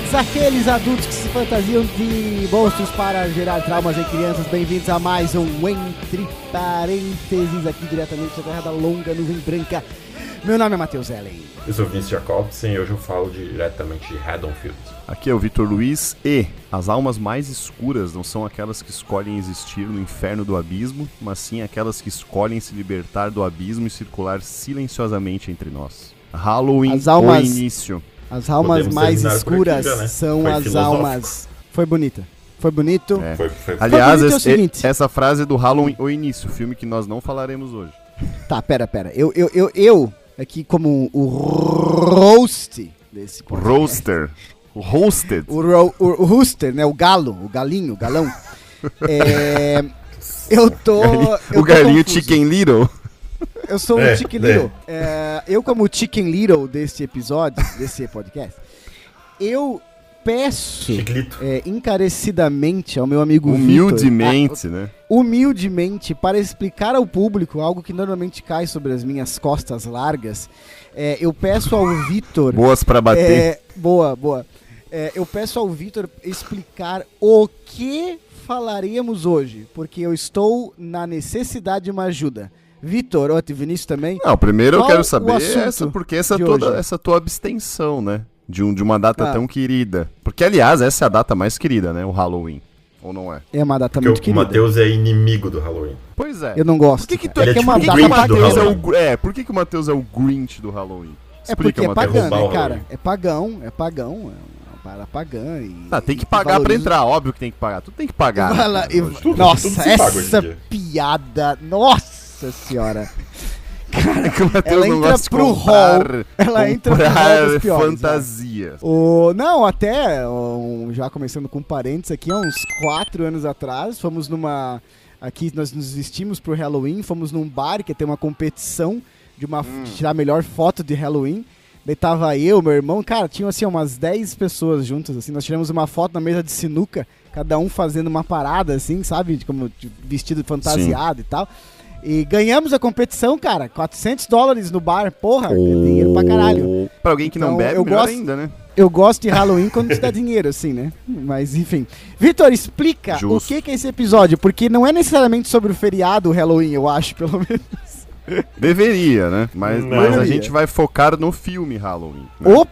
Todos aqueles adultos que se fantasiam de monstros para gerar traumas em crianças. Bem-vindos a mais um Entre Parênteses, aqui diretamente da Terra da Longa Nuvem Branca. Meu nome é Matheus Ellen. Eu sou Vince Jacobsen e hoje eu falo diretamente de Haddonfield. Aqui é o Vitor Luiz e as almas mais escuras não são aquelas que escolhem existir no inferno do abismo, mas sim aquelas que escolhem se libertar do abismo e circular silenciosamente entre nós. Halloween, As almas- o início. As almas mais escuras aqui já, né? são Foi as filosófico. almas. Foi bonita. Foi bonito. É. Foi, foi, Aliás, bonito é o esse- seguinte. essa frase do Halloween, o início, filme que nós não falaremos hoje. Tá, pera, pera. Eu, eu, eu, eu aqui como o host desse podcast. roaster. O hosted. O, ro, o, o rooster, né? O galo, o galinho, o galão. É, eu tô. eu o tô galinho confuso. Chicken Little. Eu sou É, o Chicken é. Little. É, eu, como Chicken Little desse episódio, desse podcast, eu peço é, encarecidamente ao meu amigo Vitor, Humildemente, né? ah, humildemente, para explicar ao público algo que normalmente cai sobre as minhas costas largas, é, eu peço ao Vitor. Boas pra bater. É, boa, boa. É, eu peço ao Vitor explicar o que falaremos hoje, porque eu estou na necessidade de uma ajuda. Vitor, ó, e Vinícius também. Não, primeiro eu Qual quero o saber essa, porque essa toda hoje? essa tua abstenção, né? De, um, de uma data Ah. tão querida. Porque, aliás, essa é a data mais querida, né? O Halloween. Ou não é? É uma data Porque muito o querida. Matheus é inimigo do Halloween. Pois é. Eu não gosto. Por que, que tu é é uma por data o Matheus é Halloween. o É, por que, que o Matheus é o Grinch do Halloween? É porque é Matheus. pagã, Roubar né, o cara? É pagão, é pagão, é uma parada pagã. E, Ah, tem que pagar pra valoriza- entrar, óbvio que tem que pagar. Tu tem que pagar. Né, e-. Tudo- Nossa, tudo paga em essa dia. piada, nossa senhora. É que o Matheus Ela não entra gosta de pro comprar, hall. Ela entra pro hall dos piores, fantasia. O, não, até, já começando com parênteses aqui, há uns quatro anos atrás, fomos numa. Aqui nós nos vestimos pro Halloween, fomos num bar que tem uma competição de uma Hum. de tirar a melhor foto de Halloween. Daí tava eu, meu irmão, cara, tinham assim umas 10 pessoas juntas, assim, nós tiramos uma foto na mesa de sinuca, cada um fazendo uma parada, assim, sabe, como vestido fantasiado e tal. E ganhamos a competição, cara, 400 dólares no bar, porra, é dinheiro pra caralho. Pra alguém que não Então, bebe, eu melhor gosto- ainda, né? Eu gosto de Halloween quando te dá dinheiro, assim, né? Mas enfim. Vitor, explica Justo. o que, que é esse episódio, porque não é necessariamente sobre o feriado Halloween, eu acho, pelo menos. Deveria, né? Mas, Não. mas a gente vai focar no filme Halloween. né? Opa!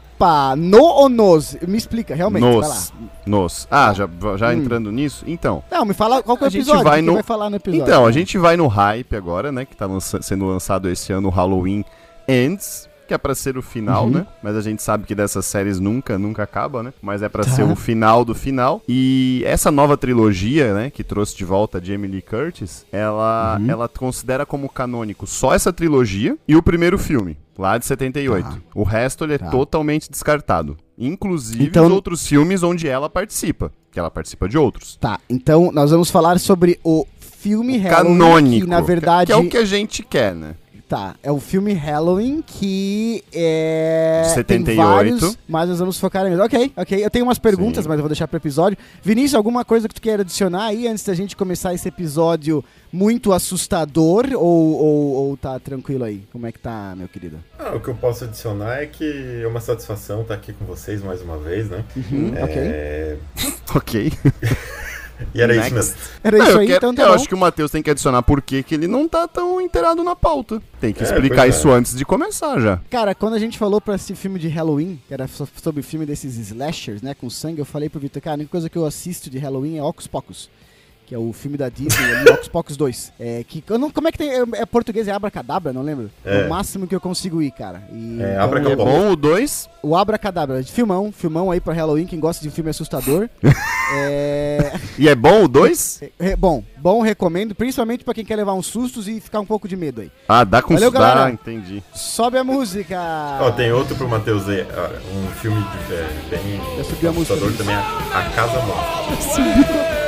No ou nos? Me explica, realmente, vai lá. Nos. Nos. Ah, já, já Hum. entrando nisso? Então. Não, me fala qual que é o A gente episódio, vai no- vai falar no episódio. Então, a gente vai no hype agora, né? Que tá lança- sendo lançado esse ano o Halloween Ends, que é pra ser o final, Uhum. né? Mas a gente sabe que dessas séries nunca, nunca acaba, né? Mas é pra Tá. ser o final do final. E essa nova trilogia, né? Que trouxe de volta a Jamie Lee Curtis, ela, Uhum. ela considera como canônico só essa trilogia e o primeiro filme. Lá de 78. Tá. O resto ele é Tá. totalmente descartado. Inclusive Então- os outros filmes onde ela participa. Que ela participa de outros. Tá, então nós vamos falar sobre o filme Halloween, Canônico. que na verdade... Que é o que a gente quer, né? Tá, é o filme Halloween que é. De Tem 78. vários, mas nós vamos focar em. Ok, ok. Eu tenho umas perguntas, Sim. mas eu vou deixar pro episódio. Vinícius, alguma coisa que tu queira adicionar aí antes da gente começar esse episódio muito assustador? Ou, ou, ou tá tranquilo aí? Como é que tá, meu querido? Ah, o que eu posso adicionar é que é uma satisfação estar aqui com vocês mais uma vez, né? Uhum, Ok. É, Ok. E era Next. isso mesmo. Era Não, isso eu aí, quero- então tá eu bom. acho que o Matheus tem que adicionar por que ele não tá tão inteirado na pauta. Tem que É, explicar é. isso antes de começar já. Cara, quando a gente falou pra esse filme de Halloween, que era so- sobre o filme desses slashers, né, com sangue, eu falei pro Vitor, cara, a única coisa que eu assisto de Halloween é Ocus Pocus. Que é o filme da Disney, ali, Ocus Pocus 2. É, que, eu não, como é que tem. É, é português, é Abracadabra, não lembro? É. É. o máximo que eu consigo ir, cara. E, É, então, É bom o 2? o Abracadabra, filmão, filmão aí pra Halloween, quem gosta de filme assustador. é, E é bom o 2? é, bom, bom, recomendo, principalmente pra quem quer levar uns sustos e ficar um pouco de medo aí. Ah, dá com Valeu, dá, galera. entendi. Sobe a música! Ó, tem outro pro Matheus aí, um filme de, é, bem Já subiu a música, assustador também, a, a Casa Morta.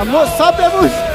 Amor, sobe a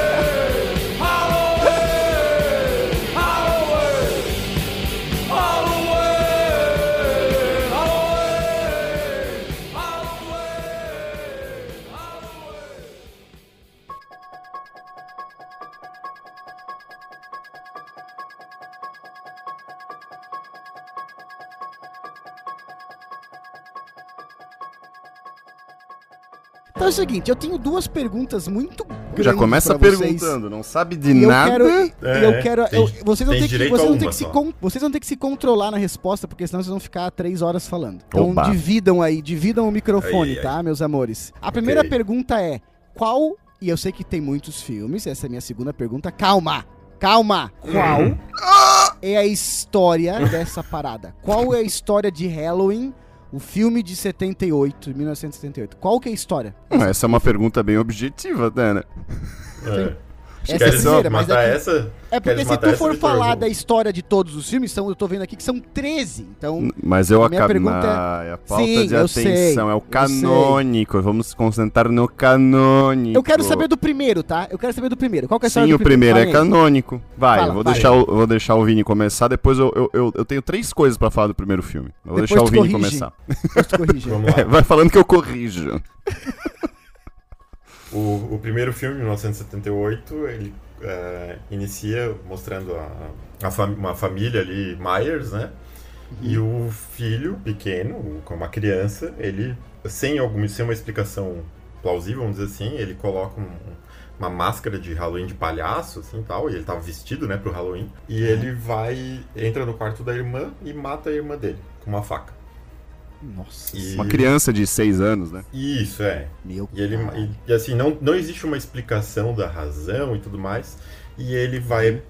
o seguinte, eu tenho duas perguntas muito grandes Já começa pra vocês. perguntando, não sabe de eu nada. quero, É, eu quero, tem- eu- vocês vão tem ter que, vocês vão ter que se, con- vocês vão ter que se controlar na resposta, porque senão vocês vão ficar três horas falando. Então Oba. dividam aí, dividam o microfone, ai. tá, meus amores? A primeira Ok. pergunta é qual? E eu sei que tem muitos filmes. Essa é a minha segunda pergunta. Calma, calma. Qual Hum. é a história dessa parada? Qual é a história de Halloween? O filme de 78, 1978. Qual que é a história? Essa é uma pergunta bem objetiva, né? né? É. Essa é Queres primeira, mas matar é que- essa? É porque Queres se tu for falar da história de todos os filmes, são, eu tô vendo aqui que são 13. Então, Mas eu A minha acabei. pergunta é- Ah, é a falta Sim, de atenção, sei, é o canônico. Vamos se concentrar no canônico. eu quero saber do primeiro, tá? Eu quero saber do primeiro. Qual que é a história Sim, do o primeiro é Fala aí. canônico. Vai, Fala, eu vou, vai. deixar o, vou deixar o Vini começar, depois eu, eu, eu, eu tenho três coisas pra falar do primeiro filme. Eu vou Depois deixar o Vini corrige. começar. Depois tu corrige. Lá. Vai falando que eu corrijo. O, o primeiro filme, 1978, ele é, inicia mostrando a, a fam- uma família ali, Myers, né? E o filho pequeno, como uma criança, ele, sem, alguma, sem uma explicação plausível, vamos dizer assim, ele coloca um- uma máscara de Halloween de palhaço, assim, tal, e ele tava vestido, né, pro Halloween. E ele vai, entra no quarto da irmã e mata a irmã dele, com uma faca. Nossa, E- Uma criança de seis anos, né? Isso, é. meu E ele e, e, assim, não, não existe uma explicação da razão e tudo mais. E ele vai.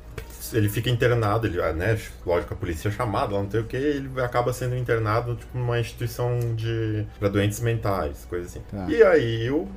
Ele fica internado, ele, ah, né? Lógico, a polícia é chamada, lá não sei o que, ele acaba sendo internado tipo, numa instituição de. pra doentes mentais, coisa assim. Tá. E aí, o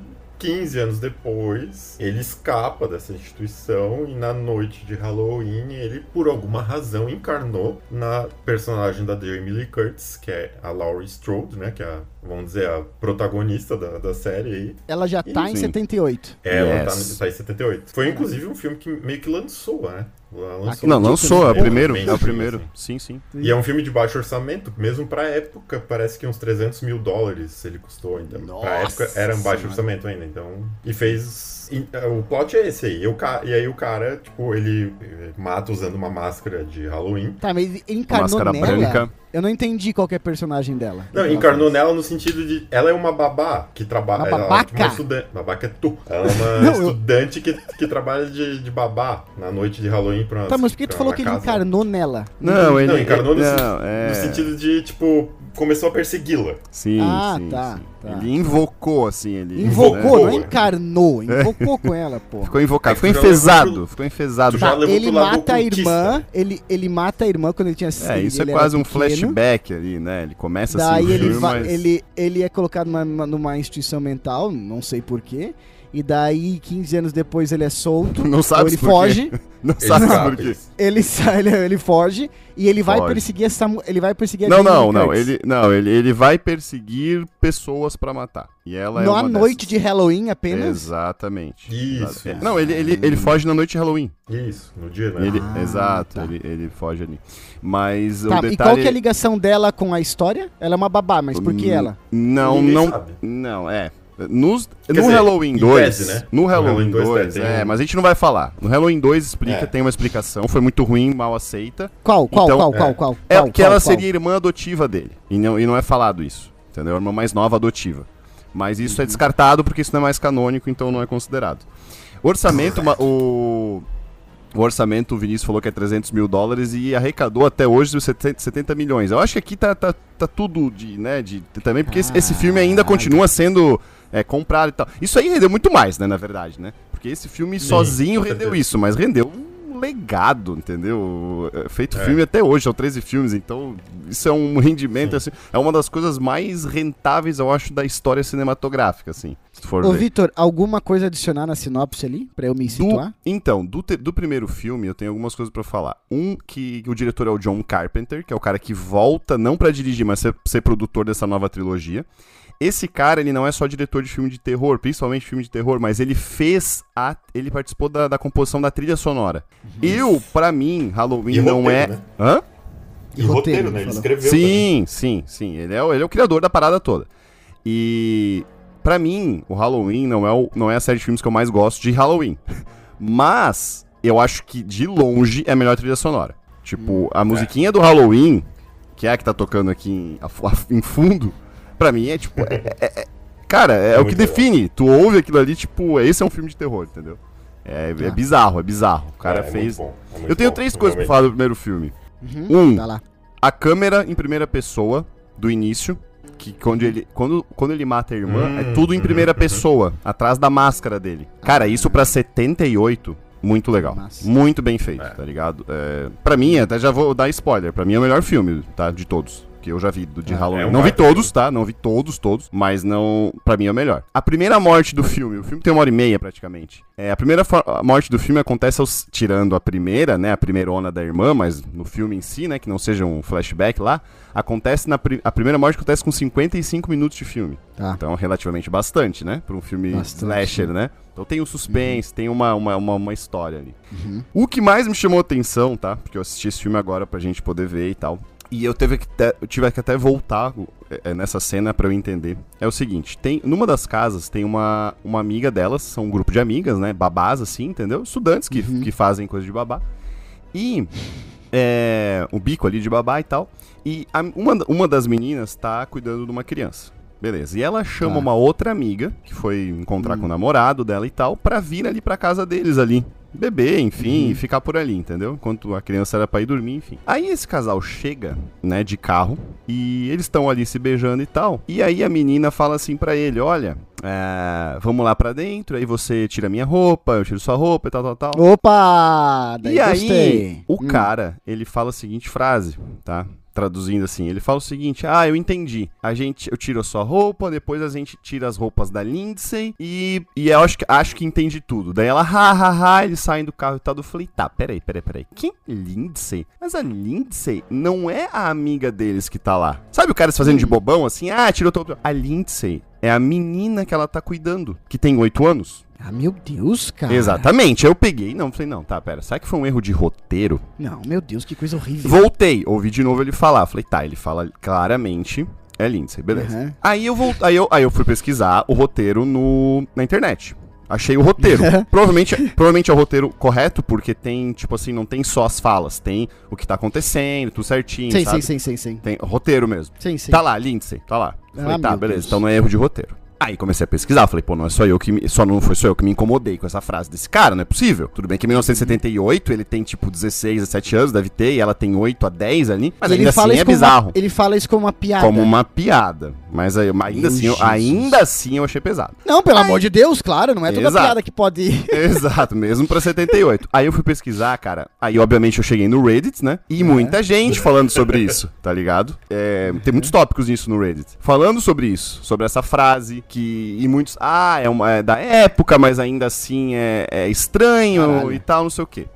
15 anos depois, ele escapa dessa instituição e na noite de Halloween ele, por alguma razão, encarnou na personagem da Jamie Lee Curtis, que é a Laurie Strode, né? Que é, a, vamos dizer, a protagonista da, da série aí. Ela já tá em Sim. 78. Ela tá, Yes. tá em 78. Foi inclusive um filme que meio que lançou, né? Lançou Acredito Não, lançou, é o primeiro. É o assim. primeiro. Sim, sim. E é um filme de baixo orçamento, mesmo pra época, parece que uns 300 mil dólares ele custou. Então, Nossa pra época era um baixo Senhora. orçamento ainda. Então, e fez. É, o plot é esse aí. E, ca- e aí o cara, tipo, ele mata usando uma máscara de Halloween. Tá, mas ele encarnou Máscara nela. branca. Eu não entendi qual que é a personagem dela. Não, ela encarnou faz. nela no sentido de. Ela é uma babá que trabalha. Uma ela é babaca? tipo uma estudante. Babaca é tu. Ela é uma Não, eu- estudante que, que trabalha de, de babá na noite de Halloween pra Tá, mas por que tu falou que ele casa. encarnou nela? Não, ele. Não, encarnou no, não, é... no sentido de, tipo, começou a persegui-la. Sim, Ah, sim, tá, sim. Tá. Ele invocou, assim, ele... Invocou, Invocou. não encarnou. Invocou com ela, pô. Ficou invocado, É ficou enfesado, pro- ficou enfesado. Tá, ele mata a irmã, ele, ele mata a irmã quando ele tinha É, isso é quase um pequeno. flashback ali, né? Ele começa Daí assim o ele, mas... ele, ele é colocado numa, numa- numa instituição mental, não sei porquê. E daí, 15 anos depois, ele é solto. Não ou sabe ele por quê. foge. Não sabe por quê. Ele sai, ele, ele foge. E ele vai Foge. perseguir essa Ele vai perseguir a Não, não, não. Curtis. Ele, não ele, ele vai perseguir pessoas pra matar. E ela é Na noite dessas. de Halloween apenas. Exatamente. Isso, Exato. Não, ele, ele, ele foge na noite de Halloween. Isso, no dia, né? Ele, Ah, exato, tá. ele, ele foge ali. Mas Tá, o e detalhe... qual que é a ligação dela com a história? Ela é uma babá, mas por que Hum, ela? Não, Ninguém não. sabe. Não, é. Nos, no dizer, Halloween em 2. tese, né? No No Halloween Halloween 2, 2 tem é, um- mas a gente não vai falar. No Halloween 2 explica, É. tem uma explicação. Foi muito ruim, mal aceita. Qual, qual, Então, qual, é. qual, qual? É qual, que qual, ela qual? seria irmã adotiva dele. E não, e não é falado isso. Entendeu? A irmã mais nova adotiva. Mas isso Uhum. é descartado porque isso não é mais canônico, então não é considerado. O orçamento, ma- o, o orçamento, o Vinícius falou que é 300 mil dólares e arrecadou até hoje os 70, 70 milhões. Eu acho que aqui tá, tá, tá tudo de, né, de, também, porque esse, esse filme ainda continua sendo é, comprado e tal. Isso aí rendeu muito mais, né, na verdade, né? Porque esse filme Sim, sozinho rendeu isso, mas rendeu um legado, entendeu? É, Feito É. filme até hoje, são 13 filmes, então isso é um rendimento, Sim. assim, é uma das coisas mais rentáveis, eu acho, da história cinematográfica, assim, se for Ô. Vitor, alguma coisa adicionar na sinopse ali, pra eu me Do, situar? então, do, te- do primeiro filme, eu tenho algumas coisas pra falar. Um, que o diretor é o John Carpenter, que é o cara que volta, não pra dirigir, mas ser, ser produtor dessa nova trilogia. Esse cara, ele não é só diretor de filme de terror, principalmente filme de terror, mas ele fez a. Ele participou da, da composição da trilha sonora. Eu, pra mim, Halloween E não é. roteiro, né? Hã? E roteiro, roteiro, ele né? Ele escreveu. também. Sim, sim, sim. Ele é, o- ele é o criador da parada toda. E pra mim, o Halloween não é, o- não é a série de filmes que eu mais gosto de Halloween. Mas eu acho que de longe é a melhor trilha sonora. Tipo, a musiquinha do Halloween, que é a que tá tocando aqui em, a- a- em fundo, pra mim é tipo. é- é- é- Cara, é, É o que define. Tu ouve aquilo ali, tipo, esse é um filme de terror, entendeu? É, é Tá. bizarro, é bizarro. O cara É, é fez. muito bom, é muito Eu tenho bom, três coisas pra falar do primeiro filme. Uhum. Um, Tá lá. a câmera em primeira pessoa do início, que quando ele, quando, quando ele mata a irmã, Hum, é tudo em uhum, primeira uhum. pessoa, atrás da máscara dele. Cara, isso pra 78, muito legal. Massa. Muito bem feito, É. tá ligado? É, pra mim, até já vou dar spoiler, pra mim é o melhor filme, tá? De todos. Que eu já vi do de Ah, Halloween. é um não vi todos, tá? Não vi todos, todos. Mas não. Pra mim é o melhor. A primeira morte do filme, o filme tem uma hora e meia praticamente. É, a primeira a morte do filme acontece aos- tirando a primeira, né? A primeira onda da irmã, mas no filme em si, né? Que não seja um flashback lá. Acontece na. pri- A primeira morte acontece com 55 minutos de filme. Tá. Então, relativamente bastante, né? Pra um filme Bastante, slasher, né? Então tem o suspense, tem uma, uma, uma, uma história ali. Uhum. O que mais me chamou atenção, tá? Porque eu assisti esse filme agora pra gente poder ver e tal. E eu, teve que te- eu tive que até voltar é, é, nessa cena pra eu entender. É o seguinte, tem numa das casas tem uma, uma amiga delas, são um grupo de amigas, né? Babás, assim, entendeu? Estudantes que, Uhum. que fazem coisa de babá. E é, o bico ali de babá e tal. E a- uma, uma das meninas tá cuidando de uma criança. Beleza. E ela chama Tá. uma outra amiga, que foi encontrar Hum. com o namorado dela e tal, pra vir ali pra casa deles ali. Beber, enfim, Uhum. e ficar por ali, entendeu? Enquanto a criança era pra ir dormir, enfim. Aí esse casal chega, né, de carro, e eles estão ali se beijando e tal. E aí a menina fala assim pra ele: Olha, é, vamos lá pra dentro, aí você tira minha roupa, eu tiro sua roupa e tal, tal, tal. Opa! Daí E aí, o Hum. cara, ele fala a seguinte frase, tá? Traduzindo assim, ele fala o seguinte: Ah, eu entendi. A gente, eu tiro a sua roupa, depois a gente tira as roupas da Lindsay e, e eu acho que, acho que entendi tudo. Daí ela, ha, ha, ha, eles saem do carro e tal. Eu falei: Tá, peraí, peraí, peraí. Quem? Lindsay? Mas a Lindsay não é a amiga deles que tá lá. Sabe o cara se fazendo de bobão assim? Ah, tirou todo. A Lindsay é a menina que ela tá cuidando, que tem oito anos. Ah, meu Deus, cara. Exatamente. Aí eu peguei, não, falei: Não, tá, pera, será que foi um erro de roteiro? Não, meu Deus, que coisa horrível. Voltei, ouvi de novo ele falar. Falei, tá, ele fala claramente. É Lindsay, beleza. Uhum. Aí, eu vou, aí, eu, aí eu fui pesquisar o roteiro no, na internet. Achei o roteiro. provavelmente, provavelmente é o roteiro correto, porque tem, tipo assim, não tem só as falas, tem o que tá acontecendo, tudo certinho, Sim, sabe? sim, sim, sim, sim. Tem roteiro mesmo. Sim, sim. Tá lá, Lindsay, tá lá. Ah, Falei, tá, beleza, Deus. então não é erro de roteiro. Aí comecei a pesquisar, falei, pô, não é só eu que me, só não foi só eu que me incomodei com essa frase desse cara, não é possível. Tudo bem que em 1978 ele tem tipo 16, 17 anos, deve ter, e ela tem 8 a 10 ali, mas E ainda assim é isso como bizarro. Uma, ele fala isso como uma piada. Como uma piada. Mas aí, ainda, assim, eu, ainda assim eu achei pesado. Não, pelo amor de Deus, claro, não é toda Exato. piada que pode. Exato, mesmo pra 78. Aí eu fui pesquisar, cara. Aí, obviamente, eu cheguei no Reddit, né? E muita gente falando sobre isso, tá ligado? É, tem muitos tópicos nisso no Reddit. Falando sobre isso, sobre essa frase, que. E muitos. Ah, é, uma, é da época, mas ainda assim é, é estranho Caralho. e tal, não sei o quê.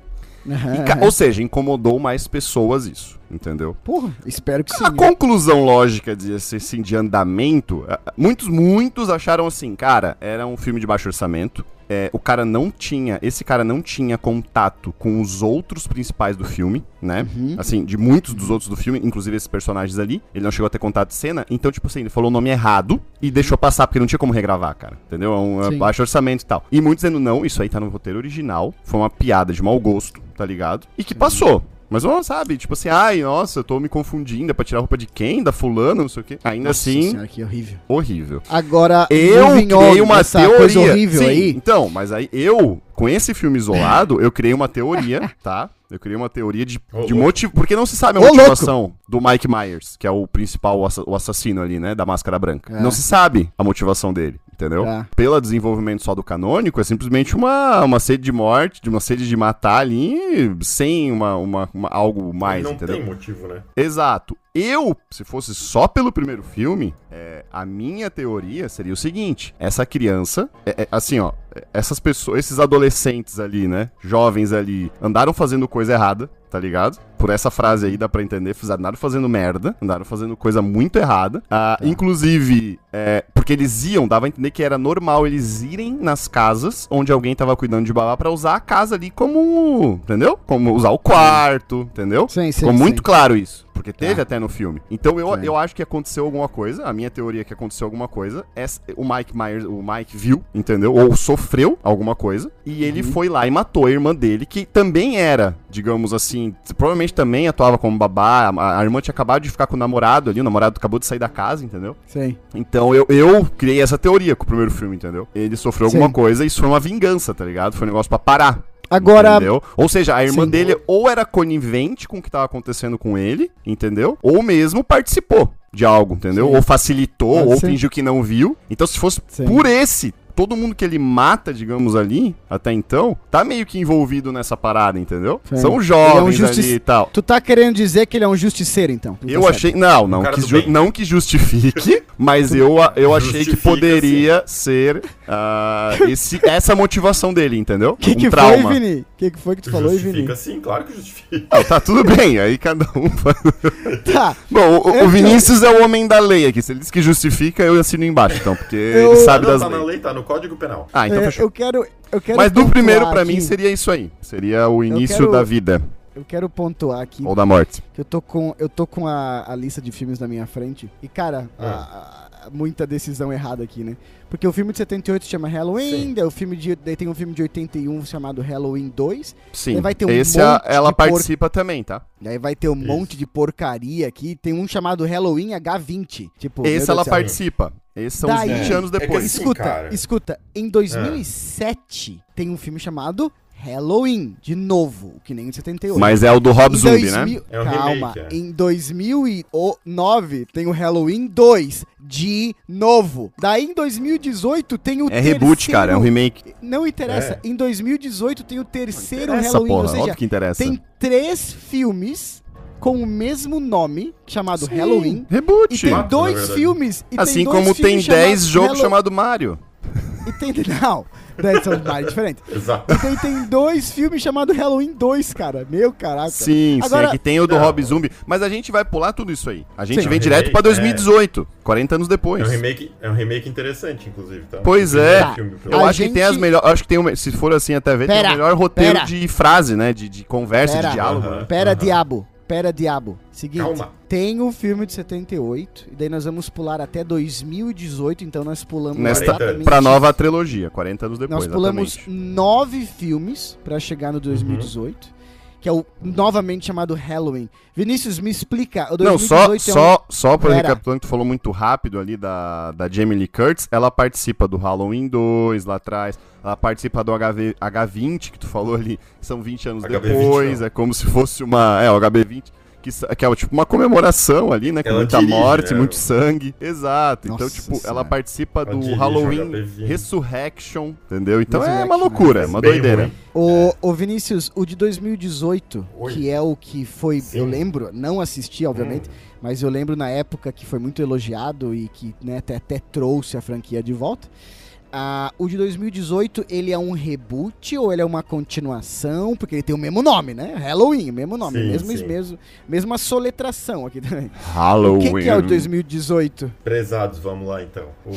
E ou seja, incomodou mais pessoas isso, entendeu? Porra, espero que sim. A conclusão lógica de, assim, de andamento, muitos, muitos acharam assim, cara, era um filme de baixo orçamento. É, o cara não tinha, esse cara não tinha contato com os outros principais do filme, né? Uhum. Assim, de muitos dos outros do filme, inclusive esses personagens ali. Ele não chegou a ter contato de cena, então, tipo assim, ele falou o nome errado e deixou passar, porque não tinha como regravar, cara. Entendeu? É um é Sim. baixo orçamento e tal. E muitos dizendo, não, isso aí tá no roteiro original, foi uma piada de mau gosto, tá ligado? E que passou. Mas não sabe, tipo assim, ai, nossa, eu tô me confundindo, é pra tirar roupa de quem? Da fulana, não sei o quê. Ainda Nossa assim, senhora, que horrível. horrível. Agora, Eu criei uma teoria. coisa horrível Sim, aí. Então, mas aí eu, com esse filme isolado, eu criei uma teoria, tá? Eu criei uma teoria de, Ô, de louco. motivo. Porque não se sabe a Ô, motivação do Mike Myers, que é o principal assa- o assassino ali, né? Da máscara branca. É. Não se sabe a motivação dele, entendeu? É. Pelo desenvolvimento só do canônico, é simplesmente uma, uma sede de morte, de uma sede de matar ali, sem uma, uma, uma- algo mais, não entendeu? tem motivo, né? Exato. Eu, se fosse só pelo primeiro filme, é, a minha teoria seria o seguinte: essa criança, é- é, assim, ó, é, essas pessoas, esses adolescentes ali, né, jovens ali, andaram fazendo coisa errada, tá ligado? Por essa frase aí dá pra entender, fiz- andaram fazendo merda, andaram fazendo coisa muito errada. Ah, Inclusive, é, porque eles iam, dava a entender que era normal eles irem nas casas onde alguém tava cuidando de babá pra usar a casa ali como, entendeu? Como usar o quarto, entendeu? Sim, sim, Ficou sim. muito claro isso. Porque teve Ah. até no filme. Então eu, Sim. eu acho que aconteceu alguma coisa. A minha teoria é que aconteceu alguma coisa. Essa- o Mike Myers, o Mike viu, entendeu? Ou sofreu alguma coisa. E ele Uhum. foi lá e matou a irmã dele, que também era, digamos assim, provavelmente também atuava como babá. A, a irmã tinha acabado de ficar com o namorado ali, o namorado acabou de sair da casa, entendeu? Sim. Então eu, eu criei essa teoria com o primeiro filme, entendeu? Ele sofreu alguma Sim. coisa e isso foi uma vingança, tá ligado? Foi um negócio pra parar. Agora, Entendeu? Ou seja, a irmã Sim. dele ou era conivente com o que tava acontecendo com ele, entendeu? Ou mesmo participou de algo, entendeu? Sim. Ou facilitou, Pode ou ser. fingiu que não viu. Então, se fosse Sim. por esse, todo mundo que ele mata, digamos ali, até então, tá meio que envolvido nessa parada, entendeu? Sim. São Ele é um jovens justiça- ali e tal. tu tá querendo dizer que ele é um justiceiro, então? Tu tá Eu certo. achei. Não, não Um que, ju- não que justifique, mas eu, eu achei que Justifica, poderia ser ah, esse, essa motivação dele, entendeu? O que, um que trauma. foi, Vini? O que, que foi que tu falou, aí, Vini? Justifica sim, claro que justifica. Não, tá tudo bem, aí cada um faz. Tá. Bom, o, o Vinícius é o homem da lei aqui. Se ele diz que justifica, eu assino embaixo, então, porque Eu- ele sabe não, das tá na leis. lei, tá no Código Penal. Ah, então É, fechou. eu quero, eu quero Mas do primeiro, pra mim, seria isso aí. Seria o início quero- da vida Eu quero pontuar aqui ou da morte. que eu tô com, eu tô com a, a lista de filmes na minha frente. E, cara, Ah. a- a- muita decisão errada aqui, né? Porque o filme de 78 se chama Halloween, daí, o filme de, daí tem um filme de 81 chamado Halloween 2. Sim. Vai ter um Esse a- monte ela de por- participa também, tá? Daí vai ter um Isso. monte de porcaria aqui. Tem um chamado Halloween H20. Tipo, Esse ela participa. Esses são Daí- os 20 anos É depois. assim, Escuta, cara. escuta. Em 2007 tem um filme chamado Halloween, de novo, que nem em 78. Mas é o do Rob Em Zombie, 2000 né? É um Calma, remake, é. em 2009 tem o Halloween 2, de novo. Daí em 2018 tem o É reboot, cara, é um remake. Não interessa, É. em 2018 tem o terceiro Essa Halloween, porra, ou seja, óbvio que interessa. tem três filmes com o mesmo nome, chamado Sim, Halloween. Reboot. E tem Quatro, dois filmes. E assim tem dois como tem filmes 10 chamados jogos Hallow- chamados Mario. E tem. Não, 10 são mais diferentes. Exato. E tem, tem dois filmes chamados Halloween 2, cara. Meu caraca. Sim, Agora- sim, aqui tem o do Não. Rob Zombie, mas a gente vai pular tudo isso aí. A gente Sim. vem É um direto pra remake, 2018, 40 anos É depois. um remake, é um remake interessante, inclusive, tá? Pois é. filme, Eu A acho que tem gente- as melhores, acho que tem, o me- se for assim até ver, tem o melhor roteiro pera. de frase, né, de, de conversa, Pera. de diálogo. Né? Pera, diabo. Pera, diabo. Seguinte. Calma. Tem o filme de 78, e daí nós vamos pular até 2018, então nós pulamos Nesta, pra nova trilogia, 40 anos depois, Nós pulamos exatamente. nove filmes pra chegar no 2018, que é o novamente chamado Halloween. Vinícius, me explica. O Não, só, 2018 é um- só, só pra Pera. recapitulando, que tu falou muito rápido ali da, da Jamie Lee Curtis, ela participa do Halloween 2 lá atrás, ela participa do HV, H20, que tu falou ali, são 20 anos HB20 depois, não. é como se fosse uma, é, o HB20, que, que é tipo uma comemoração ali, né, com Ela muita dirige, morte, né? muito sangue, exato, então Nossa tipo, ela Senhora. participa Ela do dirige Halloween HB20. Resurrection, entendeu? Então é uma loucura, é Mas uma doideira. ruim. O, o Vinícius, o de 2018, Oi. que é o que foi, Sim. eu lembro, não assisti, obviamente, Hum. mas eu lembro na época que foi muito elogiado e que né, até, até trouxe a franquia de volta. Ah, o de 2018, ele é um reboot ou ele é uma continuação? Porque ele tem o mesmo nome, né? Halloween, o mesmo nome, Sim, mesmo, sim. mesmo, mesma soletração aqui também. O Halloween. que, que é o de 2018? Prezados, vamos lá então. O,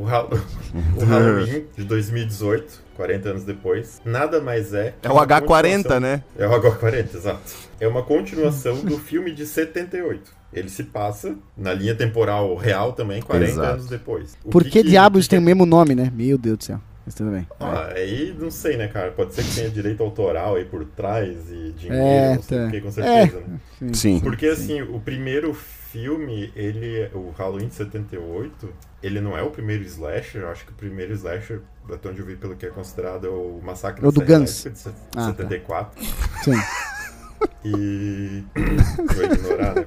o, o Halloween de 2018, 40 anos depois, nada mais é. É o uma H40, continuação- né? É o H40, exato. É uma continuação do filme de 78. Ele se passa na linha temporal real também, 40 Exato. anos depois. O Por que, diabos o que tem o mesmo nome, né? Meu Deus do céu. Mas tudo bem. Ah, aí não sei, né, cara? Pode ser que tenha direito autoral aí por trás e dinheiro, É, não sei tá. o que, com certeza, né? Sim. Sim. Porque assim, o primeiro filme, ele, o Halloween de 78, ele não é o primeiro slasher, eu acho que o primeiro slasher, até onde eu vi pelo que é considerado, é o Massacre É o da do Serra Guns. De Ah, tá. 74. Sim. E. Vou ignorar, né?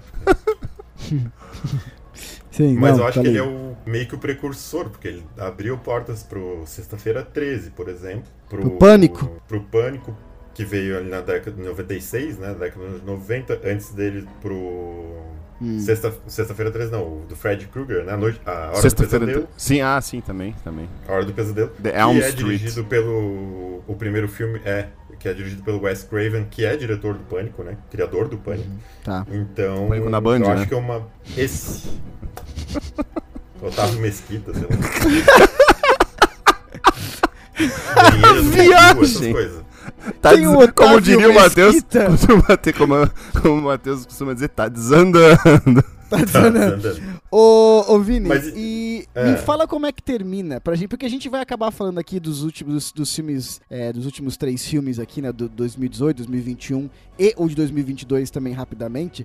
Sim, Mas não, eu acho tá que ele é ali. o meio que o precursor, porque ele abriu portas pro Sexta-feira 13, por exemplo. Pro, Pro Pânico. Pro Pânico, que veio ali na década de 96, né? Década de 90, antes dele pro. Hum. Sexta- Sexta-feira 13, não, o do Fred Krueger, né? A, noite, a Hora do. Pesadelo. Sim, ah, sim, também, também. A Hora do Pesadelo. The que Elm é Street. dirigido pelo. O primeiro filme é. Que é dirigido pelo Wes Craven, que é diretor do Pânico, né? Criador do Pânico. Tá. Então. Pânico na Band, eu né? acho que é uma. Esse. Otávio Mesquita, sei lá. Banheiro do Viagem. Essas coisas. Tá des- como Otávio diria o Matheus, como, como o Matheus costuma dizer, tá desandando. Tá Tá, dizendo? andando. Ô, ô Vini, Mas- e é. me fala como é que termina, pra gente, porque a gente vai acabar falando aqui dos últimos dos, dos filmes, é, dos últimos três filmes aqui, né, do 2018, 2021 e o de 2022 também rapidamente.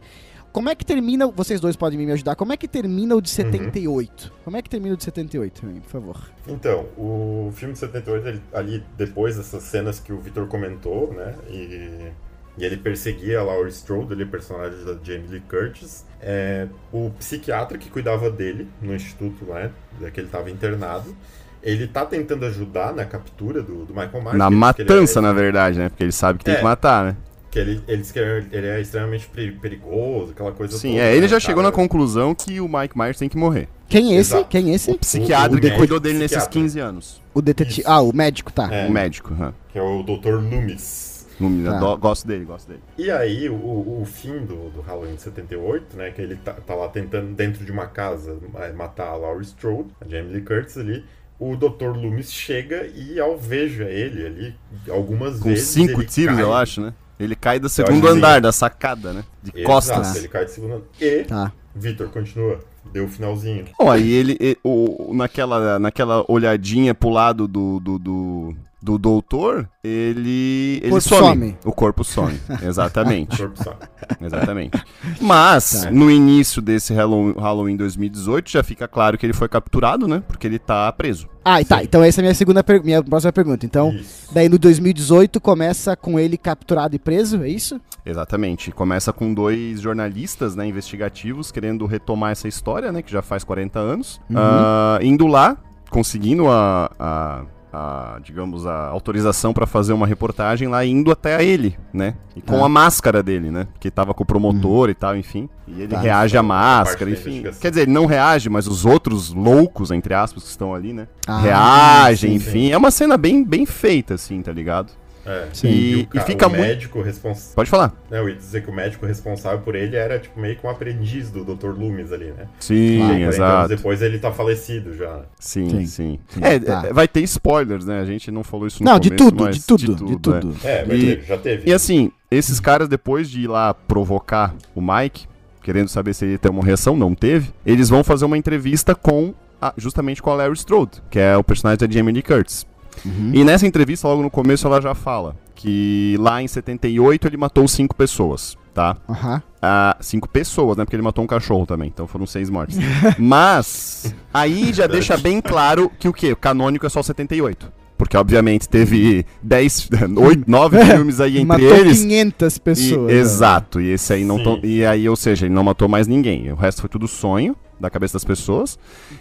Como é que termina, vocês dois podem me ajudar, como é que termina o Uhum. de 78? Como é que termina o de 78, também, por favor? Então, o filme de 78, ele- ali depois dessas cenas que o Victor comentou, né? E, e ele perseguia a Laurie Strode, ele, personagem da Jamie Lee Curtis. É, o psiquiatra que cuidava dele no instituto, né? Que ele estava internado. Ele tá tentando ajudar na captura do, do Michael Myers. Na ele diz que ele é- matança, na verdade, né? Porque ele sabe que tem É. que matar, né? Que ele, ele diz que ele é extremamente peri- perigoso, aquela coisa Sim, toda, é, ele né, já cara? chegou na conclusão que o Mike Myers tem que morrer. Quem é esse? Exato. Quem é esse? O psiquiatra o que médico cuidou dele nesses psiquiatra. 15 anos. O detetive. Isso. Ah, o médico, tá. É. O médico, aham. Que é o Dr. Loomis. Não, Tá. do- Gosto dele, gosto dele. E aí, o, o fim do, do Halloween de 78, né? Que ele tá, tá lá tentando, dentro de uma casa, é, matar a Laurie Strode, a Jamie Lee Curtis ali. O Dr. Loomis chega e alveja ele ali algumas Com vezes. cinco ele tiros, cai. eu acho, né? Ele cai do segundo andar, da sacada, né? De Exato, costas. ele cai de segundo E, Tá. Vitor, continua. Deu o finalzinho. Bom, aí ele, e- o, naquela, naquela olhadinha pro lado do, do, do, do doutor, ele, ele Corpo some. some. O corpo some, O exatamente. corpo só. Exatamente. Mas, Tá. no início desse Halloween, Halloween 2018, já fica claro que ele foi capturado, né? Porque ele tá preso. Ah, e tá. Então essa é a minha segunda per- minha próxima pergunta. Então, Isso. daí no 2018 começa com ele capturado e preso, é isso? Exatamente. Começa com dois jornalistas, né, investigativos, querendo retomar essa história, né, que já faz 40 anos. Uhum. Ah, indo lá, conseguindo a, a- a, digamos, a autorização para fazer uma reportagem lá, indo até a ele, né? E com Tá. a máscara dele, né? Que tava com o promotor e tal, enfim. E ele Tá. reage à Essa máscara, enfim. Quer dizer, ele não reage, mas os outros loucos, entre aspas, que estão ali, né? Ah, reagem, sim, enfim. É uma cena bem, bem feita, assim, tá ligado? É. Sim. E- o, ca- e fica o muito- médico responsável. Pode falar. Né, eu ia dizer que o médico responsável por ele era tipo meio que um aprendiz do Dr. Loomis ali, né? Sim, Claro, 40 anos exato. depois ele tá falecido já. Sim, Sim. sim. Sim, É, tá. é, vai ter spoilers, né? A gente não falou isso no Não, de começo, tudo, mas de tudo, de é. tudo. É, vai E- ter, já teve. E assim, esses caras, depois de ir lá provocar o Mike, querendo saber se ele ia ter uma reação, não teve, eles vão fazer uma entrevista com, a- justamente com a Larry Strode, que é o personagem da Jamie Lee Curtis. Uhum. E nessa entrevista, logo no começo, ela já fala que lá em 78 ele matou cinco pessoas, tá? Aham. Ah, cinco pessoas, né? Porque ele matou um cachorro também, então foram seis mortes. Mas, aí já deixa bem claro que o quê? O canônico é só 78. Porque, obviamente, teve 10, 8, 9 filmes aí entre Matou eles. 500 E- pessoas. né? exato, e esse aí não Sim. e aí, ou seja, ele não matou mais ninguém. O resto foi tudo sonho da cabeça das pessoas.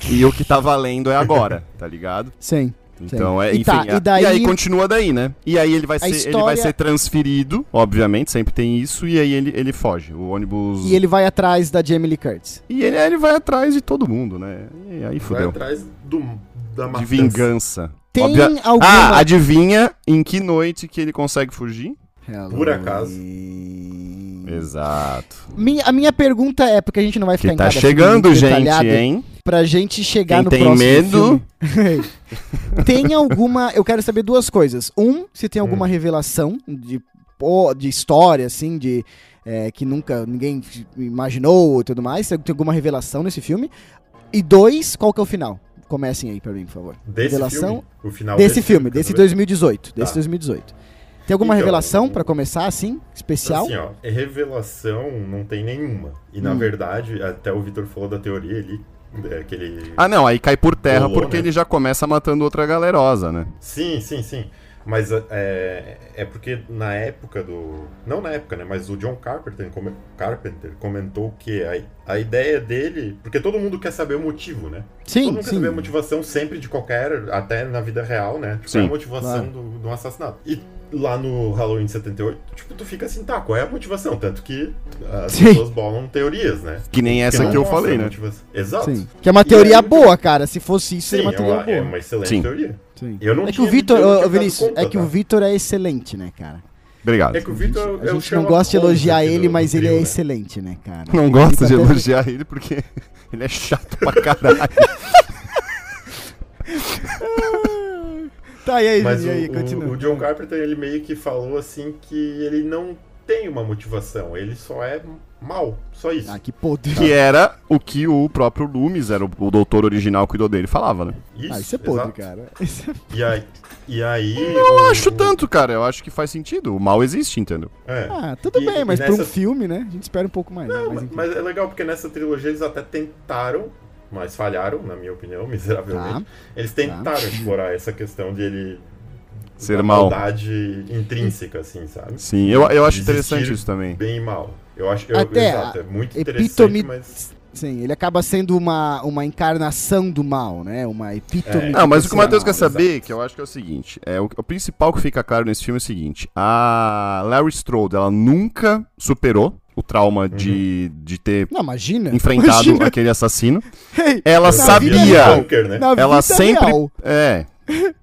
E o que tá valendo é agora, tá ligado? Sim. Então é, E enfim, tá, a- e daí- aí continua daí, né? E aí ele vai ser, ele história- vai ser transferido, obviamente, sempre tem isso, e aí ele, ele foge. O ônibus E ele vai atrás da Jamie Lee Curtis. e ele, ele vai atrás de todo mundo, né? E aí Vai fudeu. atrás do, da De matança. vingança. Tem Obvia- alguma... Ah, adivinha em que noite que ele consegue fugir? Por acaso. Exato. Minha- a minha pergunta é, porque a gente não vai Que ficar em tá cada filme chegando, gente, hein? Pra gente chegar Quem no tem próximo medo- filme. tem alguma... Eu quero saber duas coisas. Um, se tem alguma Hum. revelação de, de história, assim, de... é, que nunca ninguém imaginou e tudo mais. Se tem alguma revelação nesse filme. E dois, qual que é o final? Comecem aí pra mim, por favor. Desse Revelação filme? O final desse filme, quer desse saber? 2018. Desse Tá. 2018. Tem alguma Então, revelação o- pra começar, assim? Especial? Assim, ó, revelação não tem nenhuma. E na Hum. verdade, até o Vitor falou da teoria ali, é, ele... Ah, não, aí cai por terra Rolou, porque né? ele já começa matando outra galerosa, né? Sim, sim, sim. Mas é, é porque na época do. Não na época, né? Mas o John Carpenter, come- Carpenter comentou que a, a ideia dele. Porque todo mundo quer saber o motivo, né? todo Sim, mundo quer sim. saber a motivação sempre de qualquer. Até na vida real, né? Tipo, Sim. qual é a motivação Claro. do, do assassinato. E lá no Halloween 78, tipo, tu fica assim, tá, qual é a motivação? Tanto que as Sim. pessoas bolam teorias, né? Que nem essa não que eu falei, né? motivação. Exato. Sim. Que é uma E teoria aí- boa, cara. Se fosse isso, Sim, seria uma é teoria uma, boa. é uma excelente Sim. teoria. Sim. Eu não é que tinha- o Vitor, ô, Vinícius, conta, é que o tá? Vitor é excelente, né, cara? Obrigado. É que o Vitor A é o gente não gosta de elogiar ele, do- mas do ele é né? excelente, né, cara? Não gosto de elogiar ele porque ele é chato pra caralho. Tá, e aí, Mas e aí, o, continua. o, o John Carpenter, ele meio que falou assim que ele não tem uma motivação, ele só é mal, só isso. Ah, que podre. Que era o que o próprio Loomis, era o, o doutor original que cuidou dele, falava, né? Ah, isso é podre, exato. cara. Isso é... E aí, e aí Eu o- acho o- tanto, cara. Eu acho que faz sentido. O mal existe, entendeu? É. Ah, tudo E- bem, mas pra nessa- um filme, né? A gente espera um pouco mais. né? Não, Mas, mas, mas é legal porque nessa trilogia eles até tentaram, mas falharam, na minha opinião, miseravelmente. Tá. Eles tentaram explorar essa questão de ele Ser mal. maldade intrínseca, assim, sabe? Sim, eu, eu acho Existir interessante isso também. Bem e mal. Eu acho eu, Até exato, é muito epítome- interessante, mas Sim, ele acaba sendo uma, uma encarnação do mal, né? Uma epítome. É. Não, mas o que o. Matheus quer exato. saber, que eu acho que é o seguinte, é o, o principal que fica claro nesse filme é o seguinte, a Larry Strode, ela nunca superou o trauma de, de ter Não, imagina. enfrentado Imagina. aquele assassino. Hey, Ela Na sabia, vida Bunker, né? na ela vida sempre real, é,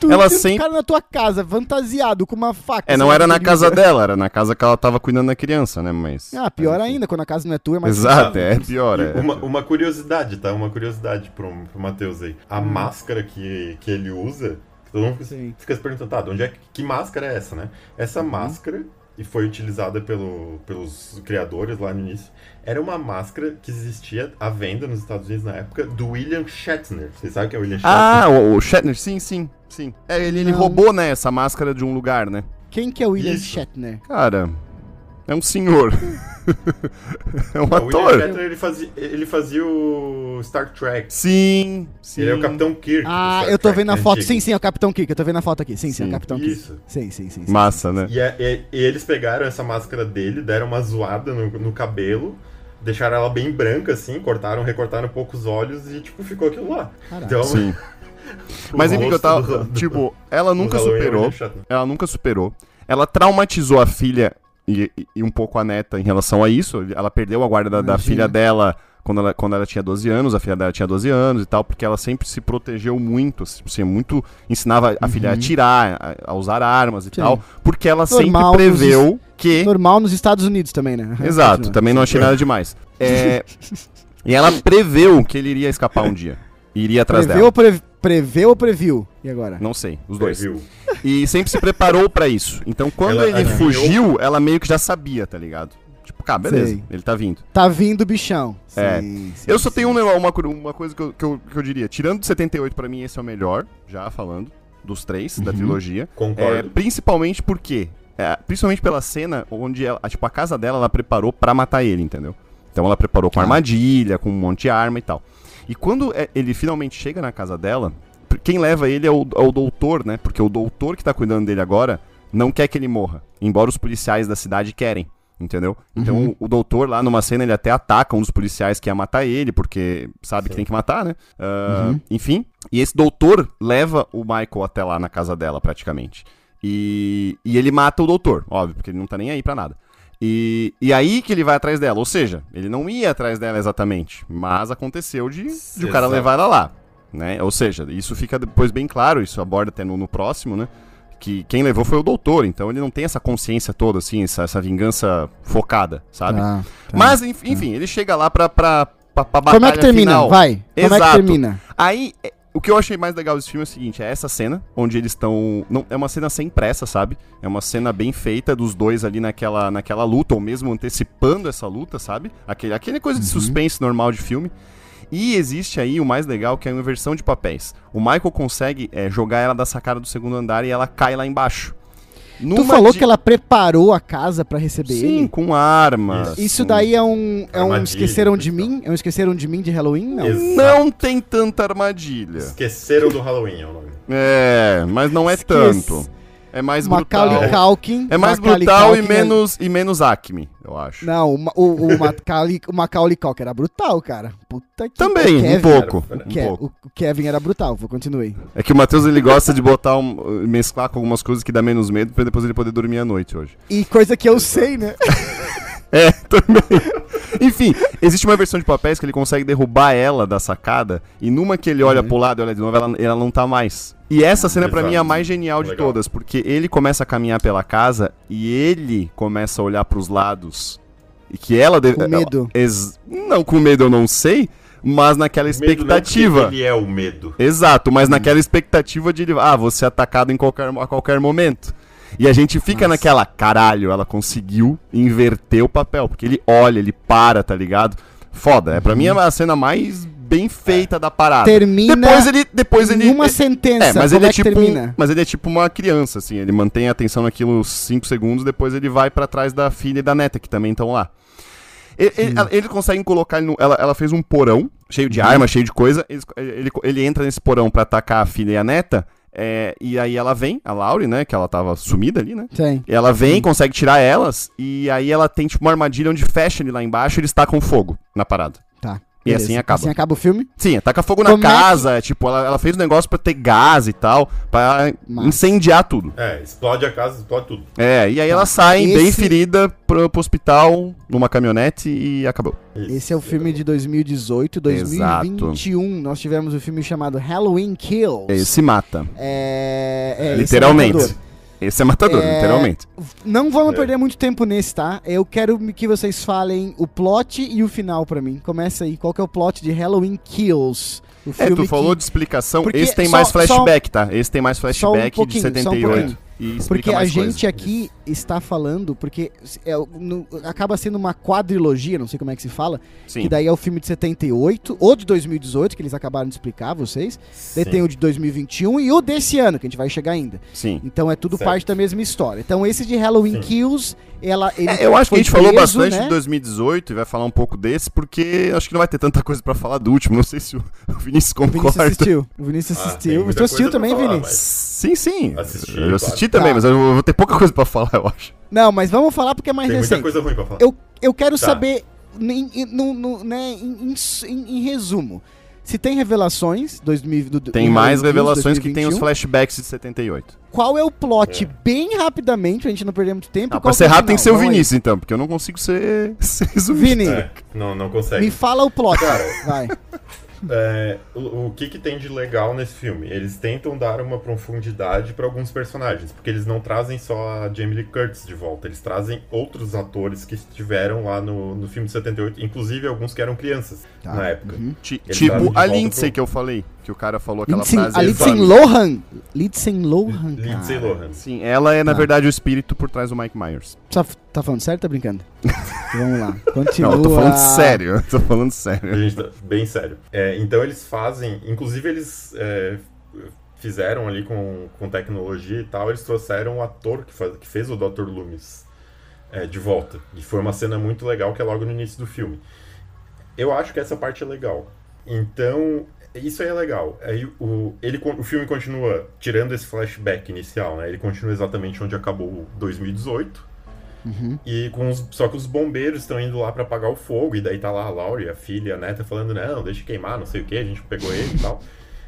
tu ela um sempre- cara na tua casa, fantasiado, com uma faca. é, não era na casa dela, era na casa que ela tava cuidando da criança, né, mas Ah, pior ainda, quando a casa não é tua, é mais Exato, é pior, E é. Uma, uma curiosidade, tá? Uma curiosidade pro, pro Matheus aí. A máscara que, que ele usa, que todo mundo fica, fica se perguntando, tá, de onde é que, que máscara é essa, né? Essa máscara, e foi utilizada pelo, pelos criadores lá no início, era uma máscara que existia à venda nos Estados Unidos na época do William Shatner. Vocês sabem que é o William Shatner? Ah, o, o Shatner, sim, sim, sim. É, ele, ele roubou, né, essa máscara de um lugar, né? Quem que é o William Isso. Shatner? Cara, é um senhor. é um o William ator. Shatner, ele fazia, ele fazia o Star Trek. Sim, sim. Ele é o Capitão Kirk. Ah, eu tô Trek vendo na foto. antigo. Sim, sim, é o Capitão Kirk. Eu tô vendo a foto aqui. Sim, sim, é Sim. o Capitão Kirk. Isso. Sim, sim, sim. sim. Massa, né? E, é- é- e eles pegaram essa máscara dele, deram uma zoada no, no cabelo, deixaram ela bem branca, assim, cortaram, recortaram um pouco os olhos e, tipo, ficou aquilo lá. Caralho. Então, Sim. o Mas enfim, que eu tava. do- do- tipo, ela nunca é o superou. Ela nunca superou. Ela traumatizou a filha e, e- um pouco a neta em relação a isso. Ela perdeu a guarda da, da filha dela quando ela, quando ela tinha 12 anos. A filha dela tinha 12 anos e tal, porque ela sempre se protegeu muito. Assim, muito ensinava a filha a atirar, a, a usar armas e Uhum. Sim. tal. Porque ela Normal sempre nos preveu que. Normal nos Estados Unidos também, né? Exato, Continua. também não achei nada demais. É, e ela preveu que ele iria escapar um dia. E iria atrás Preveu dela. ou, pre... Preveu ou previu? E agora? Não sei, os dois. Previu. E sempre se preparou pra isso. Então quando Ela ele adivinhou. fugiu, ela meio que já sabia, tá ligado? Tipo, cara, beleza, Sei. ele tá vindo. Tá vindo o bichão. É. Sim, sim, Eu só tenho um uma, cur- uma coisa que eu, que, eu, que eu diria. Tirando do 78, pra mim, esse é o melhor, já falando, dos três, da Uhum. trilogia. É, Concordo. principalmente porque. é, principalmente pela cena onde ela, tipo, a casa dela ela preparou pra matar ele, entendeu? Então ela preparou com Ah. armadilha, com um monte de arma e tal. E quando é, ele finalmente chega na casa dela, quem leva ele é o, é o doutor, né? Porque o doutor que tá cuidando dele agora não quer que ele morra. Embora os policiais da cidade querem. Entendeu? Então Uhum. o, doutor lá numa cena ele até ataca um dos policiais que ia matar ele, porque sabe que Sim. tem que matar, né? Ah, Uhum. Enfim. E esse doutor leva o Michael até lá na casa dela, praticamente. E, e ele mata o doutor, óbvio, porque ele não tá nem aí pra nada. E, e aí que ele vai atrás dela. Ou seja, ele não ia atrás dela exatamente, mas aconteceu de, de o cara levar ela lá. Né? Ou seja, isso fica depois bem claro, isso aborda até no, no próximo, né? Que quem levou foi o doutor, então ele não tem essa consciência toda, assim, essa, essa vingança focada, sabe? Tá, tá. Mas, enf- enfim, ele chega lá pra, pra, pra, pra batalha Como é que termina? final. Vai. Como é que Exato. termina? Aí, é, o que eu achei mais legal desse filme é o seguinte: é essa cena, onde eles estão. não É uma cena sem pressa, sabe? É uma cena bem feita dos dois ali naquela, naquela luta, ou mesmo antecipando essa luta, sabe? Aquele, aquele coisa de Uhum. suspense normal de filme. E existe aí o mais legal, que é a inversão de papéis. O Michael consegue é, jogar ela da sacada do segundo andar e ela cai lá embaixo. Tu Numa falou de- que ela preparou a casa pra receber Sim, ele? com armas. Isso daí é um, é um Esqueceram de pessoal. mim? É um Esqueceram de mim de Halloween? Não. Exato. Não tem tanta armadilha. Esqueceram do Halloween, é o nome. É, mas não é Esquece. tanto. É mais Macaulay brutal. Culkin. É mais Macaulay brutal e Culkin é- menos, e menos Acme, eu acho. Não, o, o, o, Macaulay, o Macaulay Culkin era brutal, cara. Puta que Também, o um Kevin, pouco. Era- Um Ke- pouco. o- Kevin era brutal, vou continuei. É que o Matheus ele gosta de botar um, mesclar com algumas coisas que dá menos medo pra depois ele poder dormir à noite hoje. E coisa que eu sei, né? É, também. Enfim, existe uma versão de papéis que ele consegue derrubar ela da sacada e numa que ele olha Uhum. pro lado e olha de novo, ela, ela não tá mais. E essa cena pra Exato. mim é a mais genial de Legal. todas, porque ele começa a caminhar pela casa e ele começa a olhar pros lados e que ela deve Com medo. ela- ex- não com medo eu não sei, mas naquela Medo não porque expectativa. Ele é o medo. Exato, mas naquela expectativa de ele, ah, vou ser atacado em qualquer, a qualquer momento. E a gente fica Nossa. naquela, caralho, ela conseguiu inverter o papel, porque ele olha, ele para, tá ligado? Foda, é pra mim é a cena mais bem feita da parada. Termina depois ele, depois ele uma é, sentença. é, mas ele é, é tipo, termina? mas ele é tipo uma criança assim, ele mantém a atenção naquilo 5 segundos, depois ele vai pra trás da filha e da neta que também estão lá. Ele, ele, eles conseguem colocar ele no, ela, ela fez um porão cheio de arma, cheio de coisa. eles- ele, ele entra nesse porão pra atacar a filha e a neta. é, e aí ela vem, a Laurie, né? Que ela tava sumida ali, né? Tem. Ela vem, consegue tirar elas. E aí ela tem tipo uma armadilha onde fecha ele lá embaixo e eles tacam fogo na parada. Tá. E assim acaba. Assim acaba o filme? Sim, taca fogo na Como é que- casa. Tipo, ela, ela fez um negócio pra ter gás e tal. Pra Massa. incendiar tudo. É, explode a casa, explode tudo. É, e aí ela sai bem Tá. Esse- ferida pro, pro hospital, numa caminhonete e acabou. Esse é o filme de 2018, 2021. Nós tivemos o filme chamado Halloween Kills. Esse mata. É, é, esse é literalmente. Esse é matador, É, literalmente. Não vamos É. perder muito tempo nesse, tá? Eu quero que vocês falem o plot e o final pra mim. Começa aí. Qual que é o plot de Halloween Kills? O É, tu filme falou que- de explicação. Porque Esse tem só- mais só- flashback, tá? Esse tem mais só um flashback de pouquinho, só um 78. E Porque a gente coisa. aqui está falando, porque é, no- acaba sendo uma quadrilogia, não sei como é que se fala, Sim. que daí é o filme de 78, ou de 2018, que eles acabaram de explicar, vocês. Daí Sim. tem o de 2021 e o desse ano, que a gente vai chegar ainda. Sim. Então é tudo Certo. parte da mesma história. Então esse de Halloween Sim. Kills, ela, ele É, eu acho que a gente falou preso, bastante né? de 2018 e vai falar um pouco desse, porque acho que não vai ter tanta coisa pra falar do último. Não sei se o Vinícius O Vinícius concorda. assistiu. O Vinícius Ah, assistiu. muita Tu assistiu também, falar, Vinícius? Sim, sim. Assisti, eu assisti claro. também, Tá. mas eu vou ter pouca coisa pra falar, eu acho. Não, mas vamos falar porque é mais Tem muita recente. coisa ruim pra falar. Eu, eu quero Tá. saber, em, em- no- no- né, em, em- em- em resumo, se tem revelações 2000, do, Tem em mais revelações que tem os 2021. flashbacks de 78. Qual é o plot, É. bem rapidamente, pra gente não perder muito tempo. Ah, e pra ser que é rápido tem que ser o. Vinícius, então, porque eu não consigo ser, ser resumido. Vini, É, não, não consegue. me fala o plot. Cara. Vai. É, o, o que, que tem de legal nesse filme? Eles tentam dar uma profundidade para alguns personagens, porque eles não trazem só a Jamie Lee Curtis de volta, eles trazem outros atores que estiveram lá no, no filme de 78, inclusive alguns que eram crianças Tá. na época. Uhum. Tipo a Lindsay pro- que eu falei, que o cara falou aquela Lindsay, frase. a Lindsay. Lohan. Lindsay Lohan, cara. Lindsay Lohan. Sim, ela é na Tá. verdade o espírito por trás do Mike Myers. Tá, tá falando sério ou tá brincando? Vamos lá. Continua. Não, eu tô falando sério, eu tô falando A sério. gente tá bem sério. É, então eles fazem, inclusive eles é, fizeram ali com, com tecnologia e tal, eles trouxeram o ator que, faz- que fez o Dr. Loomis é, de volta. E foi uma cena muito legal que é logo no início do filme. Eu acho que essa parte é legal. Então, isso aí é legal. Aí o, ele, o filme continua, tirando esse flashback inicial, né? Ele continua exatamente onde acabou 2018. Uhum. E com os, só que os bombeiros estão indo lá pra apagar o fogo, e daí tá lá a Laurie, a filha, a neta, falando, não, deixa queimar, não sei o que, a gente pegou ele e tal.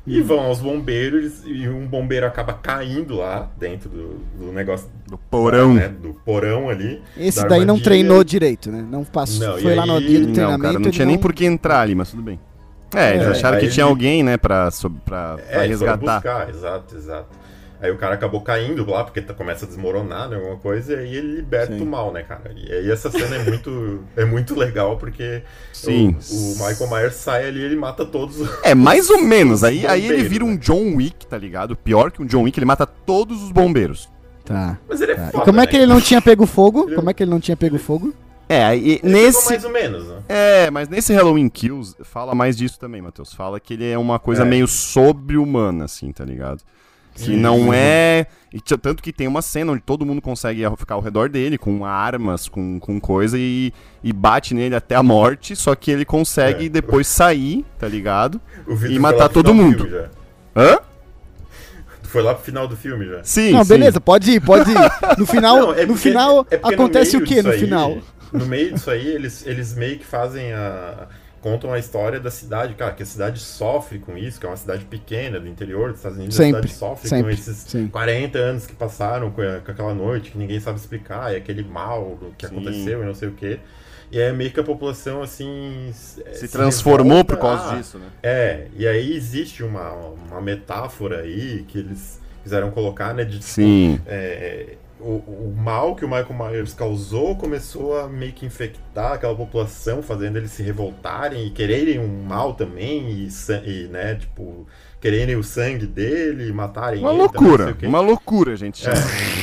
E vão aos bombeiros, e um bombeiro acaba caindo lá dentro do, do negócio. Do porão. né, do porão ali. Esse da daí não treinou direito, né? Não passou. Não, foi lá no dia do Não, treinamento. cara, não tinha nem por que entrar ali, mas tudo bem. É, eles É, acharam que tinha ele- alguém, né, pra, pra, pra É, foram resgatar. buscar, exato, exato. Aí o cara acabou caindo lá, porque tá- começa a desmoronar, né, alguma coisa, e aí ele liberta Sim. o mal, né, cara? E aí essa cena é muito, é muito legal, porque Sim. o, o Michael Myers sai ali e ele mata todos os... É, mais ou menos. Aí, aí ele vira um né? John Wick, tá ligado? Pior que um John Wick, ele mata todos os bombeiros. Tá. Mas ele é tá. E foda, como é né? que ele não tinha pego fogo? Ele- Como é que ele não tinha pego fogo? É, aí Ele nesse. mais ou menos, né? É, mas nesse Halloween Kills, fala mais disso também, Matheus. Fala que ele é uma coisa É. meio sobre-humana, assim, tá ligado? Que Sim. não é. E tanto que tem uma cena onde todo mundo consegue ficar ao redor dele, com armas, com, com coisa, e, e bate nele até a morte, só que ele consegue É. depois sair, tá ligado? E matar todo mundo. Hã? Foi lá pro final do filme já. Sim. não, sim. beleza, pode ir, pode ir. No final, Não, é no porque- final é acontece no o que no final? No meio disso aí, eles, eles meio que fazem a. contam a história da cidade, cara, que a cidade sofre com isso, que é uma cidade pequena do interior dos Estados Unidos, Sempre, a cidade sofre sempre, com esses sim. 40 anos que passaram com, a- com aquela noite, que ninguém sabe explicar, e aquele mal do que Sim. aconteceu e não sei o quê. E é meio que a população, assim. Se transformou por causa ah, disso, né? É, e aí existe uma, uma metáfora aí que eles quiseram colocar, né? De tipo, Sim. é, o, o mal que o Michael Myers causou começou a meio que infectar aquela população, fazendo eles se revoltarem e quererem um mal também, e, e né, tipo, quererem o sangue dele e matarem Uma ele. não loucura, uma loucura, gente. É,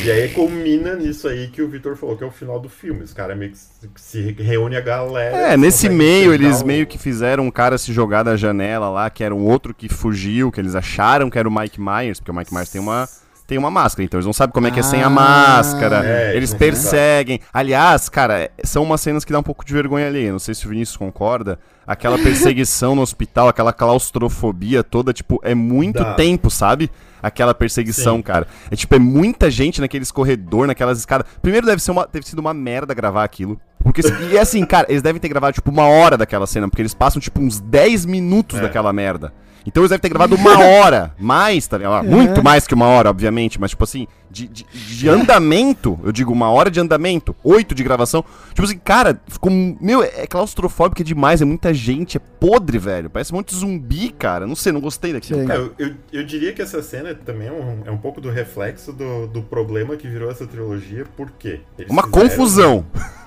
e aí culmina nisso aí que o Vitor falou, que é o final do filme. Os caras meio que se, reúne a galera. É, nesse meio eles o- meio que fizeram um cara se jogar da janela lá, que era um outro que fugiu, que eles acharam que era o Mike Myers, porque o Mike Myers tem uma tem uma máscara, então eles não sabem como é que é sem a Ah. máscara. É, eles não perseguem. Aliás, cara, é- são umas cenas que dá um pouco de vergonha ali. Não sei se o Vinícius concorda. Aquela perseguição no hospital, aquela claustrofobia toda, tipo, é muito Dá. tempo, sabe? Aquela perseguição, Sim. cara. É tipo, é muita gente naqueles corredor, naquelas escadas. Primeiro deve ser uma, deve sido uma merda gravar aquilo. Porque, e assim, cara, eles devem ter gravado, tipo, uma hora daquela cena, porque eles passam, tipo, uns 10 minutos É. daquela merda. Então eles devem ter gravado uma hora, mais, tá ligado? Muito mais que uma hora, obviamente, mas, tipo assim, de, de, de andamento, eu digo uma hora de andamento, oito de gravação. Tipo assim, cara, ficou. Meu, é claustrofóbico demais, é muita gente, é podre, velho. Parece um monte de zumbi, cara. Não sei, não gostei daquilo, cara. Eu, eu, eu diria que essa cena também é um, é um pouco do reflexo do, do problema que virou essa trilogia, por quê? Eles Uma quiseram- confusão.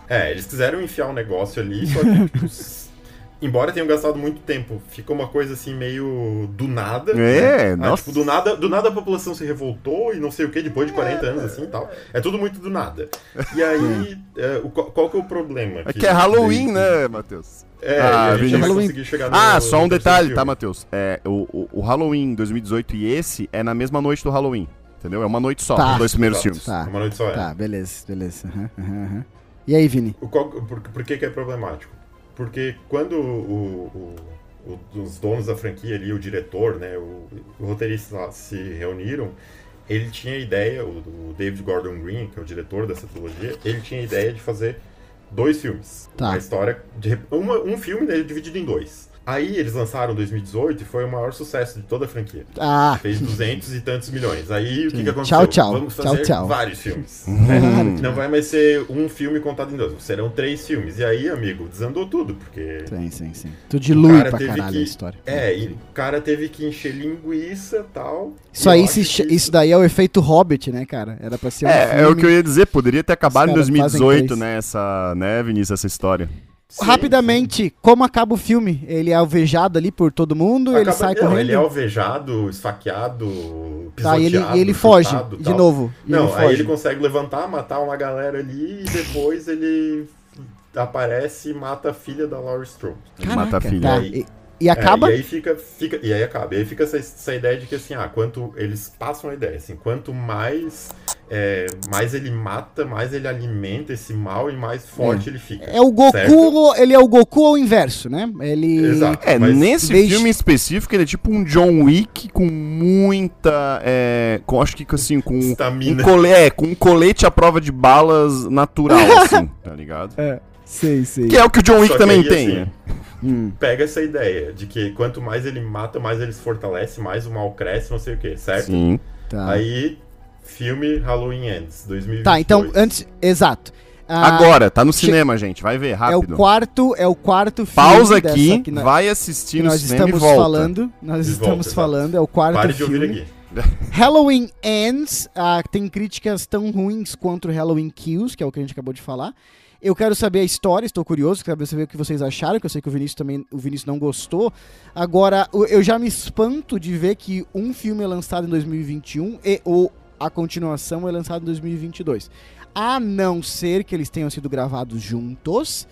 É, eles quiseram enfiar um negócio ali, só que, tipo, embora tenham gastado muito tempo, ficou uma coisa assim meio do nada. É, né? Ah, nossa. tipo, do nada, do nada a população se revoltou e não sei o que, depois de 40 anos assim e tal. É tudo muito do nada. E aí, é, o, qual, que é o problema? É que é Halloween, né, Matheus? É, Ah, e Halloween. conseguir chegar no Ah, só um detalhe, filme. tá, Matheus? É, o, o, o Halloween 2018 e esse é na mesma noite do Halloween. Entendeu? É uma noite só, Tá. os dois primeiros Exato. filmes. Tá. Uma noite só é. Tá, beleza, beleza. Aham, aham. E aí, Vini? O qual- por, por que, que é problemático? Porque quando o- o- o- os donos da franquia ali, o diretor, né, o, roteirista lá se reuniram, ele tinha a ideia, o, David Gordon Green, que é o diretor dessa trilogia, ele tinha a ideia de fazer dois filmes. Tá. Uma história, de, uma- um filme dele dividido em dois. Aí eles lançaram em 2018 e foi o maior sucesso de toda a franquia. Ah, Fez 200 e tantos milhões. Aí o que, que aconteceu? Tchau, tchau. Vamos Tchau, fazer tchau. vários filmes. Hum. Não vai mais ser um filme contado em dois, serão três filmes. E aí, amigo, desandou tudo, porque. sim, sim, sim. Tu dilui pra teve caralho que- a história. É, e o cara teve que encher linguiça e tal. Isso E aí, acho che- que isso daí é o efeito Hobbit, né, cara? Era pra ser um É, filme... é o que eu ia dizer, poderia ter acabado em Os caras fazem 2018, três. né, essa, né, Vinícius, essa história. Sim, Rapidamente, como acaba o filme? Ele é alvejado ali por todo mundo, sim. ele Acaba- sai não, correndo? ele é alvejado, esfaqueado, Tá, e ele, pisoteado, e ele foge, chutado, de tal. novo. Não, ele aí foge. ele consegue levantar, matar uma galera ali e depois ele aparece e mata a filha da Laurie Strode. Mata a filha. tá. E aí- E, e acaba? É, e aí fica, fica, e aí acaba. E aí fica essa, essa ideia de que assim, ah, quanto eles passam a ideia, assim, quanto mais é, mais ele mata, mais ele alimenta esse mal e mais forte ele fica. É o Goku, certo? ele é o Goku ao inverso, né? Ele... Exato. É, nesse desde- filme específico, ele é tipo um John Wick com muita. É, com, acho que assim, com. Um Estamina. cole, é, com um colete à prova de balas natural, assim, tá ligado? É, sei, sei. Que é o que o John Wick também aí, tem, assim, né? Hum, Pega essa ideia de que quanto mais ele mata, mais ele se fortalece, mais o mal cresce, não sei o que, certo? Sim. tá. Aí, filme Halloween Ends, 2022. Tá, então, antes... Exato. Ah, Agora, tá no cinema, gente. Vai ver, É o rápido. quarto, é o quarto filme Pausa dessa aqui, que nós, vai que assistir no nós cinema e estamos volta. falando. Nós De estamos volta, falando, é o quarto Pare de filme. ouvir aqui. Halloween Ends, ah, tem críticas tão ruins quanto Halloween Kills, que é o que a gente acabou de falar. Eu quero saber a história, estou curioso, quero saber o que vocês acharam, que eu sei que o Vinícius também, o Vinícius não gostou. Agora, o- eu já me espanto de ver que um filme é lançado em 2021 e ou a continuação é lançada em 2022. A não ser que eles tenham sido gravados juntos.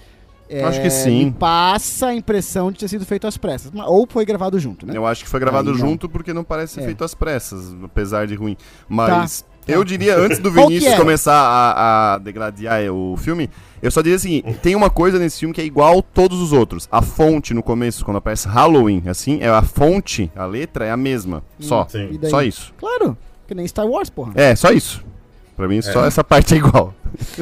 é, Acho que sim. Me passa a impressão de ter sido feito às pressas. Ou foi gravado junto, né? Eu acho que foi gravado Aí não. junto porque não parece ser É. feito às pressas, apesar de ruim. Mas tá. eu diria, antes do Vinícius é? começar a, a degladiar o filme, eu só diria assim: tem uma coisa nesse filme que é igual a todos os outros. A fonte no começo, quando aparece Halloween, assim, é a fonte, a letra é a mesma. Só. Sim. E daí? Só isso. Claro, que nem Star Wars, porra. É, só isso. Pra mim, só essa parte é igual.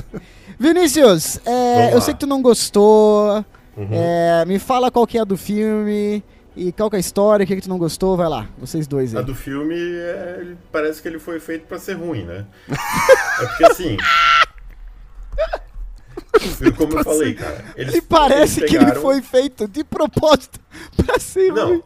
Vinícius, é, eu sei que tu não gostou. Uhum. é, me fala qual que é a do filme e qual que é a história, o que, que tu não gostou. Vai lá, vocês dois A aí. do filme é, parece que ele foi feito pra ser ruim, né? é porque assim. Como eu falei, cara. Eles, Ele parece eles que ele pegaram- foi feito de propósito pra ser ruim.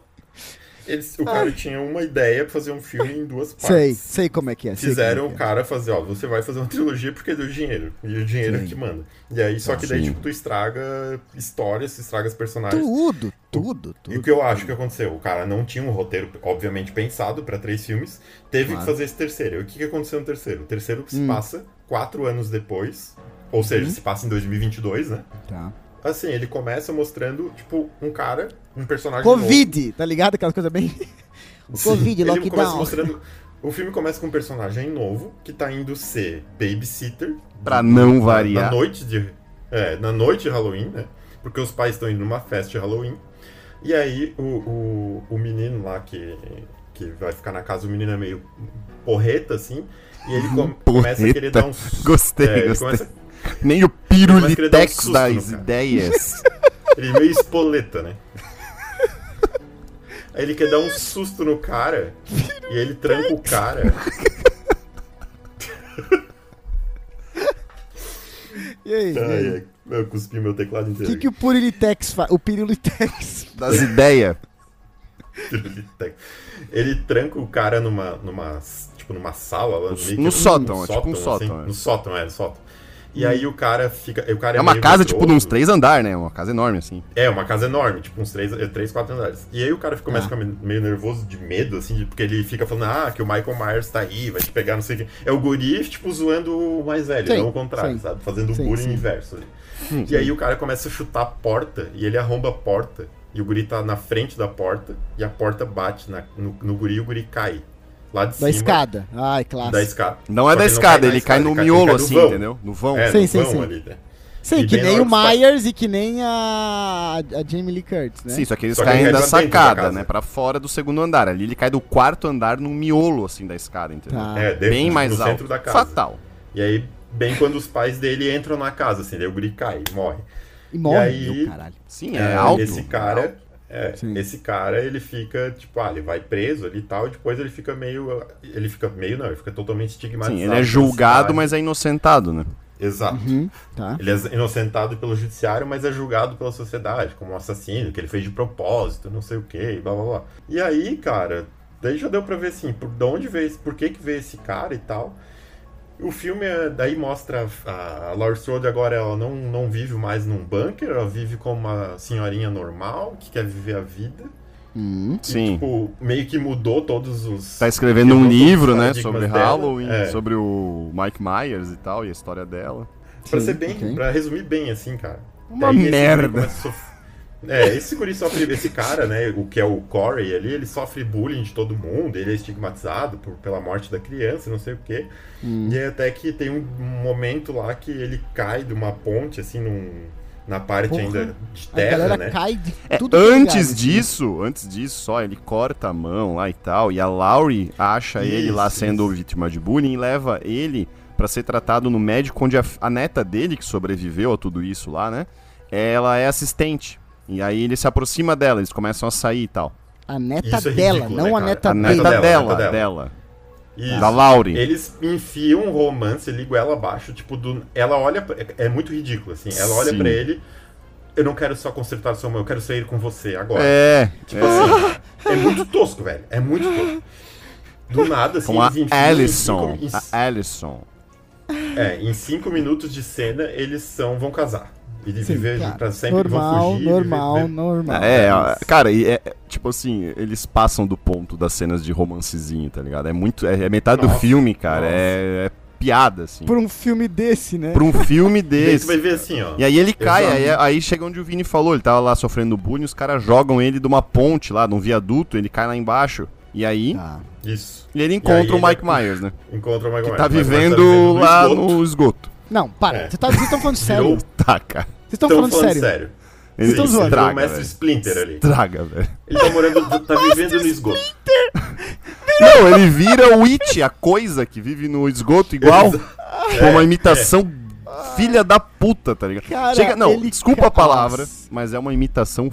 Eles, o cara tinha uma ideia pra fazer um filme em duas partes. Sei, sei como é que é. sei Fizeram como o é que cara fazer, ó, você vai fazer uma trilogia porque deu dinheiro. E o dinheiro é Sim. que manda. E aí, só que daí, Sim. tipo, tu estraga histórias, tu estraga os é. personagens. Tudo, tudo, E o tudo. que eu acho que aconteceu? O cara não tinha um roteiro, obviamente, pensado pra três filmes, teve Claro. que fazer esse terceiro. E o que, que aconteceu no terceiro? O terceiro se Hum. passa quatro anos depois, ou seja, Uhum. se passa em 2022, né? Tá. Assim, ele começa mostrando, tipo, um cara, um personagem Covid, tá ligado? Aquela coisa bem. novo. Covid, ele lockdown. começa mostrando... O filme começa com um personagem novo, que tá indo ser babysitter. Pra não na- variar. Na noite de... É, na noite de Halloween, né? Porque os pais estão indo numa festa de Halloween. E aí, o, o, o menino lá que, que vai ficar na casa, o menino é meio porreta, assim. E ele com- começa a querer dar um... susto. Gostei, É, gostei. começa- Nem o Um pirulitex susto das ideias. Ele é meio espoleta, né? Aí ele quer dar um susto no cara e ele tranca o cara. E aí? Eu cuspi meu teclado O inteiro. que, que o Purilitex faz? O Pirilitex. Das ideias. Ele tranca o cara numa, numa, tipo, numa sala lá No- no num sótão, é tipo um sótão, é. No sótão, é, no sótão. E aí o cara fica. O cara é, É uma casa, tipo, de uns três andar, né? Uma casa enorme, assim. É, uma casa enorme, tipo uns três, eh, três quatro andares. E aí o cara começa Ah. a ficar meio nervoso de medo, assim, porque ele fica falando, ah, que o Michael Myers tá aí, vai te pegar, não sei o quê. É o guri, tipo, zoando o mais velho, Sim, não o contrário, sim. sabe? Fazendo o Sim, bullying inverso ali. Hum, E aí o cara começa a chutar a porta, e ele arromba a porta, e o guri tá na frente da porta, e a porta bate na- no, no guri e o guri cai. Lá de Da cima. escada. Ai, clássico. Da escada. Não é da ele escada, ele cai no miolo, cai assim, vão. entendeu? No vão. É, Sim, no sim, vão sim. ali, né? Sim, E que nem o pais- Myers e que nem a, a Jamie Lee Curtis, né? Sim, só que eles Só que caem ele da da sacada, casa. né? Pra fora do segundo andar. Ali ele cai do quarto andar no miolo, assim, da escada, entendeu? Tá. É, dentro, Bem mais no alto. centro da casa. Fatal. E aí, bem quando os pais dele entram na casa, assim, daí o guri cai, morre. E morre, aí- meu caralho. Sim, é, alto. Esse cara, é, Sim. esse cara, ele fica, tipo, ah, ele vai preso ali e tal, e depois ele fica meio, ele fica meio, não, ele fica totalmente estigmatizado. Sim, ele é julgado, mas é inocentado, né? Exato. Uhum, tá. Ele é inocentado pelo judiciário, mas é julgado pela sociedade como um assassino, que ele fez de propósito, não sei o que, blá blá blá. E aí, cara, daí já deu pra ver assim, por de onde veio esse, por que que veio esse cara e tal. O filme é- daí mostra a, a Laurie Strode agora ela não, não vive mais num bunker, ela vive como uma senhorinha normal, que quer viver a vida. Hum. E, Sim. tipo, meio que mudou todos os. Tá escrevendo um livro, né? Sobre dela. Halloween, É. sobre o Mike Myers e tal, e a história dela. Pra Sim, ser bem, ok. pra resumir bem, assim, cara. Uma Daí merda. começa a sof- É, esse guri sofre, esse cara, né, o que é o Corey ali, ele sofre bullying de todo mundo, ele é estigmatizado por, pela morte da criança, não sei o quê. Hum. E aí até que tem um momento lá que ele cai de uma ponte, assim, num, na parte Porra. ainda de A terra, galera né? cai de É, é antes lugar, assim. disso, antes disso, só ele corta a mão lá e tal, e a Laurie acha ele lá Isso, sendo isso. vítima de bullying e leva ele pra ser tratado no médico onde a, a neta dele, que sobreviveu a tudo isso lá, né? Ela é assistente. E aí ele se aproxima dela, eles começam a sair e tal. A neta é dela, ridículo, não né, a neta a dele. neta dela, dela, a neta dela, dela. Isso. da Laurie. Eles enfiam um romance ali goela abaixo, tipo, do... ela olha. Pra... É muito ridículo, assim. Ela olha pra ele. Eu não quero só consertar sua mão, eu quero sair com você agora. É, Tipo assim, é muito tosco, velho. É muito tosco. Do nada, assim, com a eles enfiam em A é, em cinco minutos de cena, eles são, vão casar. E de Sim, viver claro. pra sempre, vão normal, fugir. normal, viver- normal. É, é cara, e é, tipo assim, eles passam do ponto das cenas de romancezinho, tá ligado? É muito. É, é metade do Nossa, filme, cara. É, é piada, assim. Por um filme desse, né? Pra um filme E desse. vai ver assim, ó. E aí ele cai, aí, aí chega onde o Vini falou, ele tava lá sofrendo bullying, os caras jogam ele de uma ponte lá, de um viaduto, ele cai lá embaixo. E aí, Tá. Isso. e ele encontra aí o ele Mike é- Myers, né? Encontra o Michael Que tá Myers. Michael Myers vivendo lá esgoto. no esgoto. Não, para. É. Você tá- Vocês estão falando sério? Tá, cara. Vocês estão Tão falando, sério? sério. Ele Vocês tão zoando. O mestre. Splinter ali. Estraga, velho. Ele tá morando, tá vivendo no esgoto. Não, ele vira o It, a coisa que vive no esgoto igual. Com uma imitação filha da puta, tá ligado? Cara, Chega, não, desculpa a palavra, mas é uma imitação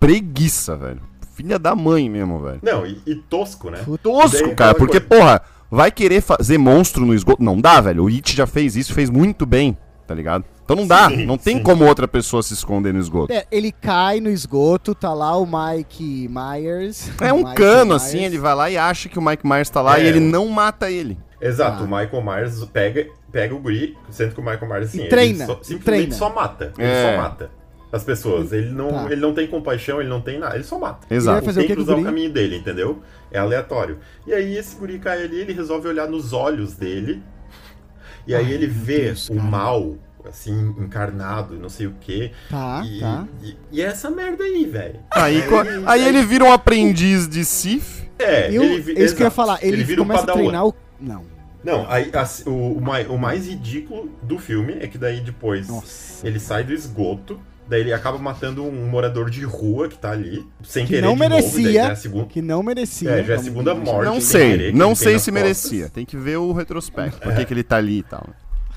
preguiça, velho. Filha da mãe mesmo, velho. Não, e, e tosco, né? Tosco, Daí, cara, porque, coisa- porra, vai querer fazer monstro no esgoto? Não dá, velho. O It já fez isso, fez muito bem. tá ligado? Então não dá, Sim, não tem sim. como outra pessoa se esconder no esgoto. É, ele cai no esgoto, tá lá o Mike Myers. É um Michael cano, Myers. assim, ele vai lá e acha que o Mike Myers tá lá É. e ele não mata ele. Exato, Ah. o Michael Myers pega, pega o guri, sendo que o Michael Myers assim, E treina, ele só, simplesmente treina. só mata. Ele É. só mata as pessoas. Ele não, Tá. ele não tem compaixão, ele não tem nada, ele só mata. Exato. vai fazer o tem que que com o usar o guri? caminho dele, entendeu? É aleatório. E aí esse guri cai ali, ele resolve olhar nos olhos dele. E aí Ai, ele vê Deus, o cara. mal, assim, encarnado, não sei o quê. Tá, e, tá. E, e é essa merda aí, velho. Aí, co- aí ele vira um aprendiz de Sif. É, Eu, ele é isso que eu ia falar. Ele, vira um começa a padawan. treinar o. Não. Não, aí, assim, o, o, mai- o mais ridículo do filme é que daí depois Nossa. ele sai do esgoto, daí ele acaba matando um morador de rua que tá ali, sem Que querer não de novo, merecia. daí já é a segunda, Que não merecia. é, já é a segunda morte. Não querer, sei, que não sei se merecia. costas. Tem que ver o retrospecto, por que que ele tá ali e tal.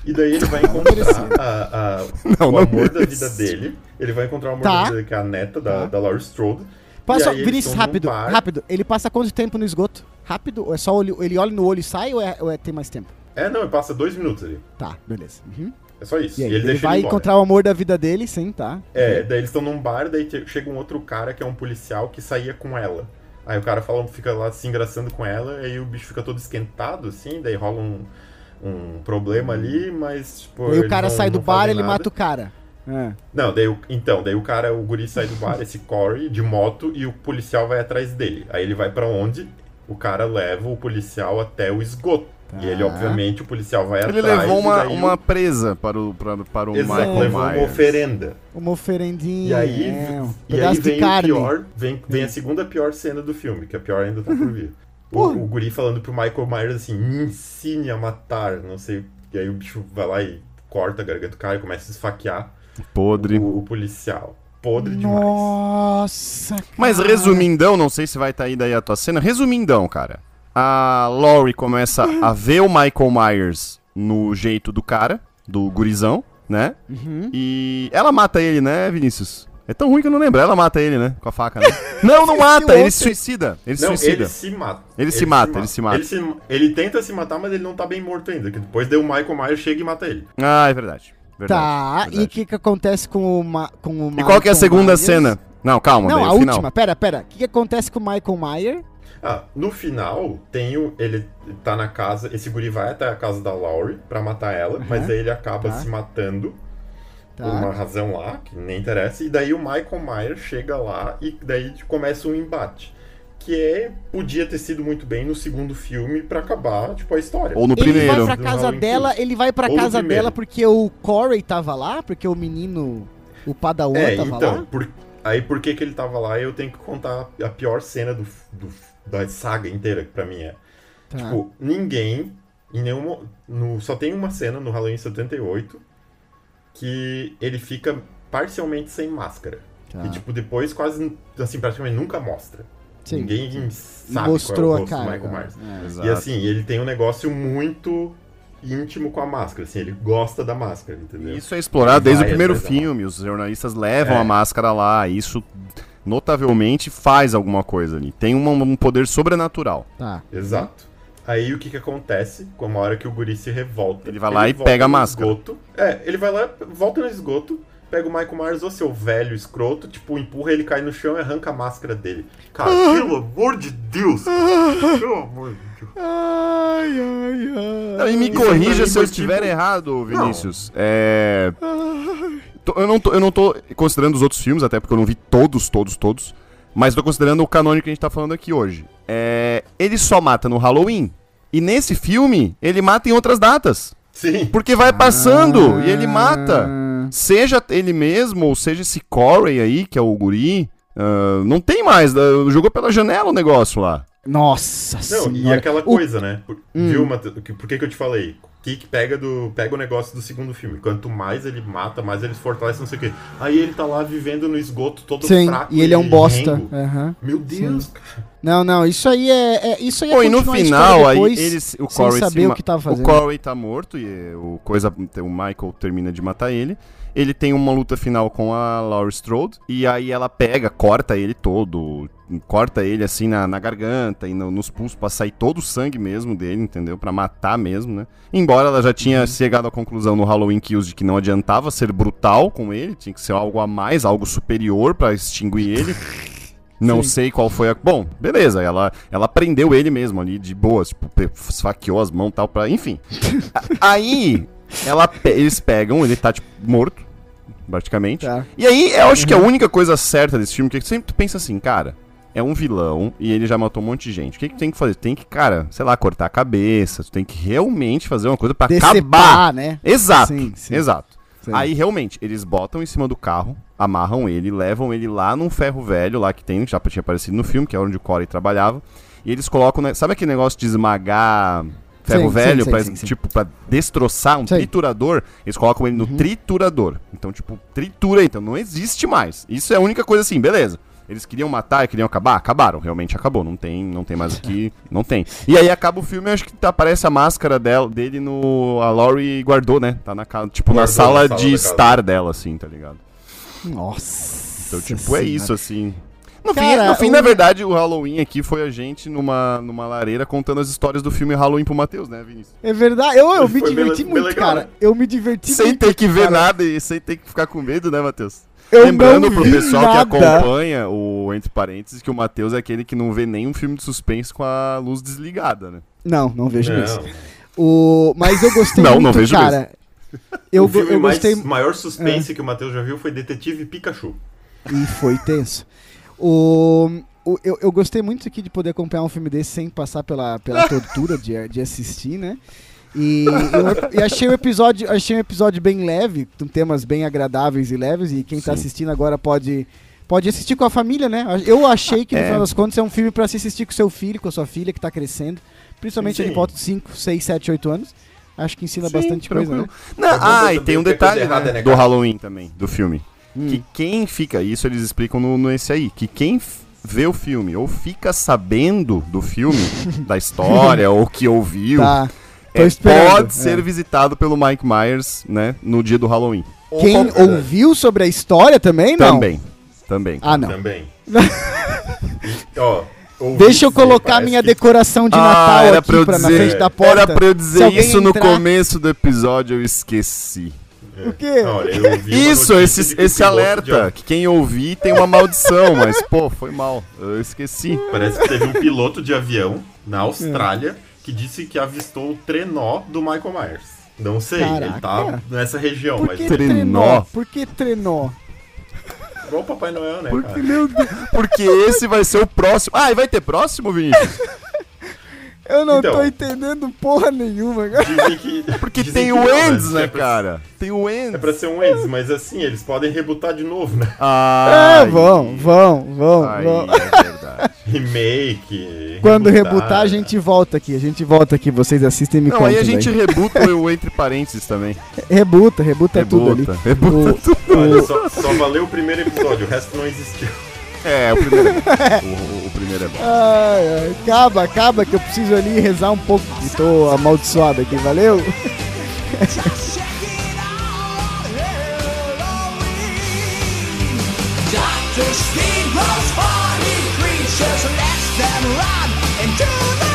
E daí ele vai encontrar a, a- Não, o não amor da vida dele. Ele vai encontrar o amor Tá. da vida dele, que é a neta da, Tá. da Laurie Strode. Passa, Vinícius, rápido, rápido. Ele passa quanto tempo no esgoto? Rápido? Ou é só olho, ele olha no olho e sai ou, é, ou é- tem mais tempo? É, não, ele passa dois minutos ali. Tá, beleza. Uhum. É só isso. E aí, ele, ele, deixa vai ele encontrar o amor da vida dele, sim, tá. É, daí eles estão num bar, daí chega um outro cara que é um policial que saía com ela. Aí o cara fala, fica lá se engraçando com ela, aí o bicho fica todo esquentado, assim, daí rola um, um problema ali, mas, tipo. Aí o cara não- sai do bar ele nada. mata o cara. É. Não, daí o, então, daí o cara, o guri sai do bar, esse Corey, de moto, e o policial vai atrás dele. Aí ele vai pra onde? O cara leva o policial até o esgoto. E ele, Tá. obviamente, o policial vai Ele atrás. levou e uma, daí o- uma presa para o, para, para o Exato, Michael levou uma Myers. oferenda. Uma oferendinha. E aí, é, um e aí vem de carne. o pior, vem, vem a segunda pior cena do filme, que a pior ainda tá por vir. O, o guri falando pro Michael Myers assim, me ensine a matar, não sei. E aí o bicho vai lá e corta a garganta do cara e começa a esfaquear Podre. o, o policial. Podre demais. Nossa, cara. Mas resumindão, não sei se vai estar aí daí a tua cena. Resumindão, cara. A Laurie começa a ver o Michael Myers no jeito do cara, do gurizão, né? Uhum. E ela mata ele, né, Vinícius? É tão ruim que eu não lembro. Ela mata ele, né? Com a faca, né? Não, não mata. Ele se suicida. Ele se Não, suicida. ele se mata. Ele se mata, ele se mata. Ele, se- ele tenta se matar, mas ele não tá bem morto ainda. Que depois daí o Michael Myers chega e mata ele. Ah, é verdade. verdade Tá, e verdade. o que que acontece com o, Ma com o E qual que é a Michael segunda Myers? cena? Não, calma, Não, daí a o final. última. Pera, pera. O que que acontece com o Michael Myers? Ah, no final, tem o, ele tá na casa, esse guri vai até a casa da Laurie pra matar ela, Aham. mas aí ele acaba Tá. se matando Tá. por uma razão lá, que nem interessa, e daí o Michael Myers chega lá e daí começa um embate. Que é, podia ter sido muito bem no segundo filme pra acabar, tipo, a história. Ou no Ele primeiro. vai pra casa Halloween dela, Kills. ele vai pra Ou casa dela porque o Corey tava lá, porque o menino, o Padawan É, tava então, lá. por- aí por que que ele tava lá, eu tenho que contar a pior cena do, do- da saga inteira, que pra mim é. Tá. Tipo, ninguém, em nenhuma, no, só tem uma cena no Halloween 78 que ele fica parcialmente sem máscara. Tá. E, tipo, depois quase, assim, praticamente nunca mostra. Sim. Ninguém sabe Mostrou qual é o a rosto do cara. Michael Myers. É. E assim, ele tem um negócio muito íntimo com a máscara, assim, ele gosta da máscara, entendeu? Isso é explorado desde o primeiro filme. Os jornalistas levam É. a máscara lá. Isso notavelmente faz alguma coisa ali. Tem um, um poder sobrenatural. Tá. Exato. Aí o que que acontece? Com uma hora que o guri se revolta. Ele vai lá e volta pega a máscara. Esgoto. É, ele vai lá, volta no esgoto, pega o Michael Myers, ô seu velho escroto, tipo, empurra ele, cai no chão e arranca a máscara dele. Cara, pelo amor de Deus! cara, pelo amor de Deus. Ai, ai, ai. Não, e me corrija se eu estiver tipo- errado, Vinícius. É. tô- eu, não tô, eu não tô considerando os outros filmes, até porque eu não vi todos, todos, todos. Mas tô considerando o canônico que a gente tá falando aqui hoje. É. Ele só mata no Halloween. E nesse filme, ele mata em outras datas. Sim. Porque vai passando Ah. e ele mata. Seja ele mesmo, ou seja esse Corey aí, que é o guri. ah, não tem mais. ah, jogou pela janela o negócio lá. Nossa Não, e senhora. aquela O- coisa, né? Por, Hum. Viu, Matheus? Por que, que eu te falei? Que, que pega, do, pega o negócio do segundo filme. Quanto mais ele mata, mais ele se fortalece, não sei o quê. Aí ele tá lá vivendo no esgoto todo Sim, fraco. e ele é um bosta. Aham. Meu Deus, cara. Não, não, isso aí é, é- isso aí é Pô, e no final, história aí depois, eles, o sem Corey saber o que tava O fazendo. Corey tá morto e o, coisa, o Michael termina de matar ele. Ele tem uma luta final com a Laurie Strode. E aí ela pega, corta ele todo. Corta ele assim na, na garganta e no- nos pulsos pra sair todo o sangue mesmo dele, entendeu? Pra matar mesmo, né? Embora ela já tinha chegado à conclusão no Halloween Kills de que não adiantava ser brutal com ele, tinha que ser algo a mais, algo superior pra extinguir ele. Não sei qual foi a. Bom, beleza, ela, ela prendeu ele mesmo ali de boas, tipo, esfaqueou as mãos e tal, pra. Enfim. Aí, ela, eles pegam, ele tá, tipo, morto, praticamente. Tá. E aí, eu acho que a única coisa certa desse filme, que sempre tu pensa assim, cara, é um vilão e ele já matou um monte de gente. O que, que tu tem que fazer? Tu tem que, cara, sei lá, cortar a cabeça, tu tem que realmente fazer uma coisa pra acabar. Né? Exato, Sim, sim. exato. Sim. Aí, realmente, eles botam em cima do carro, amarram ele, levam ele lá num ferro velho lá que tem, já tinha aparecido no filme, que é onde o Corey trabalhava. E eles colocam, né, sabe aquele negócio de esmagar ferro Sim, velho, sim, pra, sim, tipo, pra destroçar um. Uhum. triturador? Eles colocam ele no triturador. Então, tipo, tritura, então não existe mais. Isso é a única coisa assim, beleza. Eles queriam matar, queriam acabar? Acabaram, realmente acabou. Não tem, não tem mais aqui, não tem. E aí acaba o filme, acho que tá- aparece a máscara dela, dele no. A Laurie guardou, né? Tá na casa, tipo, na Guardou sala, na sala de estar dela, assim, tá ligado? Nossa. Então, tipo, é Senhora. isso, assim. No fim, Cara, no fim o- na verdade, o Halloween aqui foi a gente numa, numa lareira contando as histórias do filme Halloween pro Matheus, né, Vinícius? É verdade. Eu, eu me diverti muito, legal, cara. né? Eu me diverti Sem muito. ter que ver cara. nada e sem ter que ficar com medo, né, Matheus? Eu Lembrando pro pessoal nada. que acompanha o Entre Parênteses que o Matheus é aquele que não vê nenhum filme de suspense com a luz desligada, né? Não, não vejo Não. isso. O... Mas eu gostei Não, muito, não vejo cara. Eu, o filme eu mais, gostei maior suspense que o Matheus já viu foi Detetive Pikachu. e foi tenso. O, o- eu, eu gostei muito aqui de poder acompanhar um filme desse sem passar pela, pela tortura de, de assistir, né? E, eu, e achei o episódio, achei um episódio bem leve, com temas bem agradáveis e leves, e quem tá Sim. assistindo agora pode pode assistir com a família, né? Eu achei que no É. final das contas é um filme pra se assistir com seu filho, com a sua filha que tá crescendo, principalmente Sim, por volta de 5, 6, 7, 8 anos. Acho que ensina Sim, bastante coisa, né? tranquilo. Não, É ah, e tem um detalhe errada né, é negar. do Halloween também, do filme. Hum. Que quem fica, isso eles explicam no, nesse aí, que quem vê o filme ou fica sabendo do filme, da história, ou que ouviu, Tá. Tô é, pode é. ser visitado pelo Mike Myers, né, no dia do Halloween. Quem ouviu sobre a história também, não? Também, também. Ah, não. Também. Ó, ouvi Deixa eu colocar minha que- decoração de Ah, Natal era aqui pra eu pra, na dizer- frente da porta. Era pra eu dizer isso no entrar- começo do episódio, eu esqueci. O quê? Olha, eu ouvi uma Isso, esse, que esse alerta, de- que quem ouvir tem uma maldição, mas, pô, foi mal, eu esqueci. Parece que teve um piloto de avião na Austrália que disse que avistou o trenó do Michael Myers. Não sei, ele tá Caraca. nessa região, Por mas que Trenó? trenó? Por que trenó? igual o Papai Noel, né, Porque, cara? meu Deus, porque esse vai ser o próximo. Ah, e vai ter próximo, Vinícius? Eu não Então. tô entendendo porra nenhuma. cara. Dizem que, Porque dizem tem que o mas Ends, né, é pra- cara? Tem o É Ends. pra ser um Ends, mas assim, eles podem rebutar de novo, né? Ah, é, vão, vão, vão, Aí vão. é verdade. Remake. Quando rebutar. rebutar, a gente volta aqui. A gente volta aqui. Vocês assistem e me Não, contam. aí a gente daí. rebuta o entre parênces também. Rebuta, rebuta, tudo ali. Rebuta, rebuta. O- Olha, só, só valeu o primeiro episódio, o resto não existiu. É, o primeiro é bom. O, o- primeiro é bom. Ai, ai, acaba, acaba que eu preciso ali rezar um pouco. que Tô amaldiçoado aqui, valeu? Dr. Steamboat's funny creatures than run into the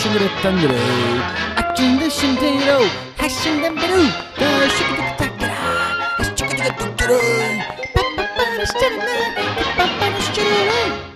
싱그랬던 노래 아침도 신대로 하신담배로 더 시키득 탁더라 시키득 탁더라 빠빠빠라 시짜라 빠빠빠라 시짜라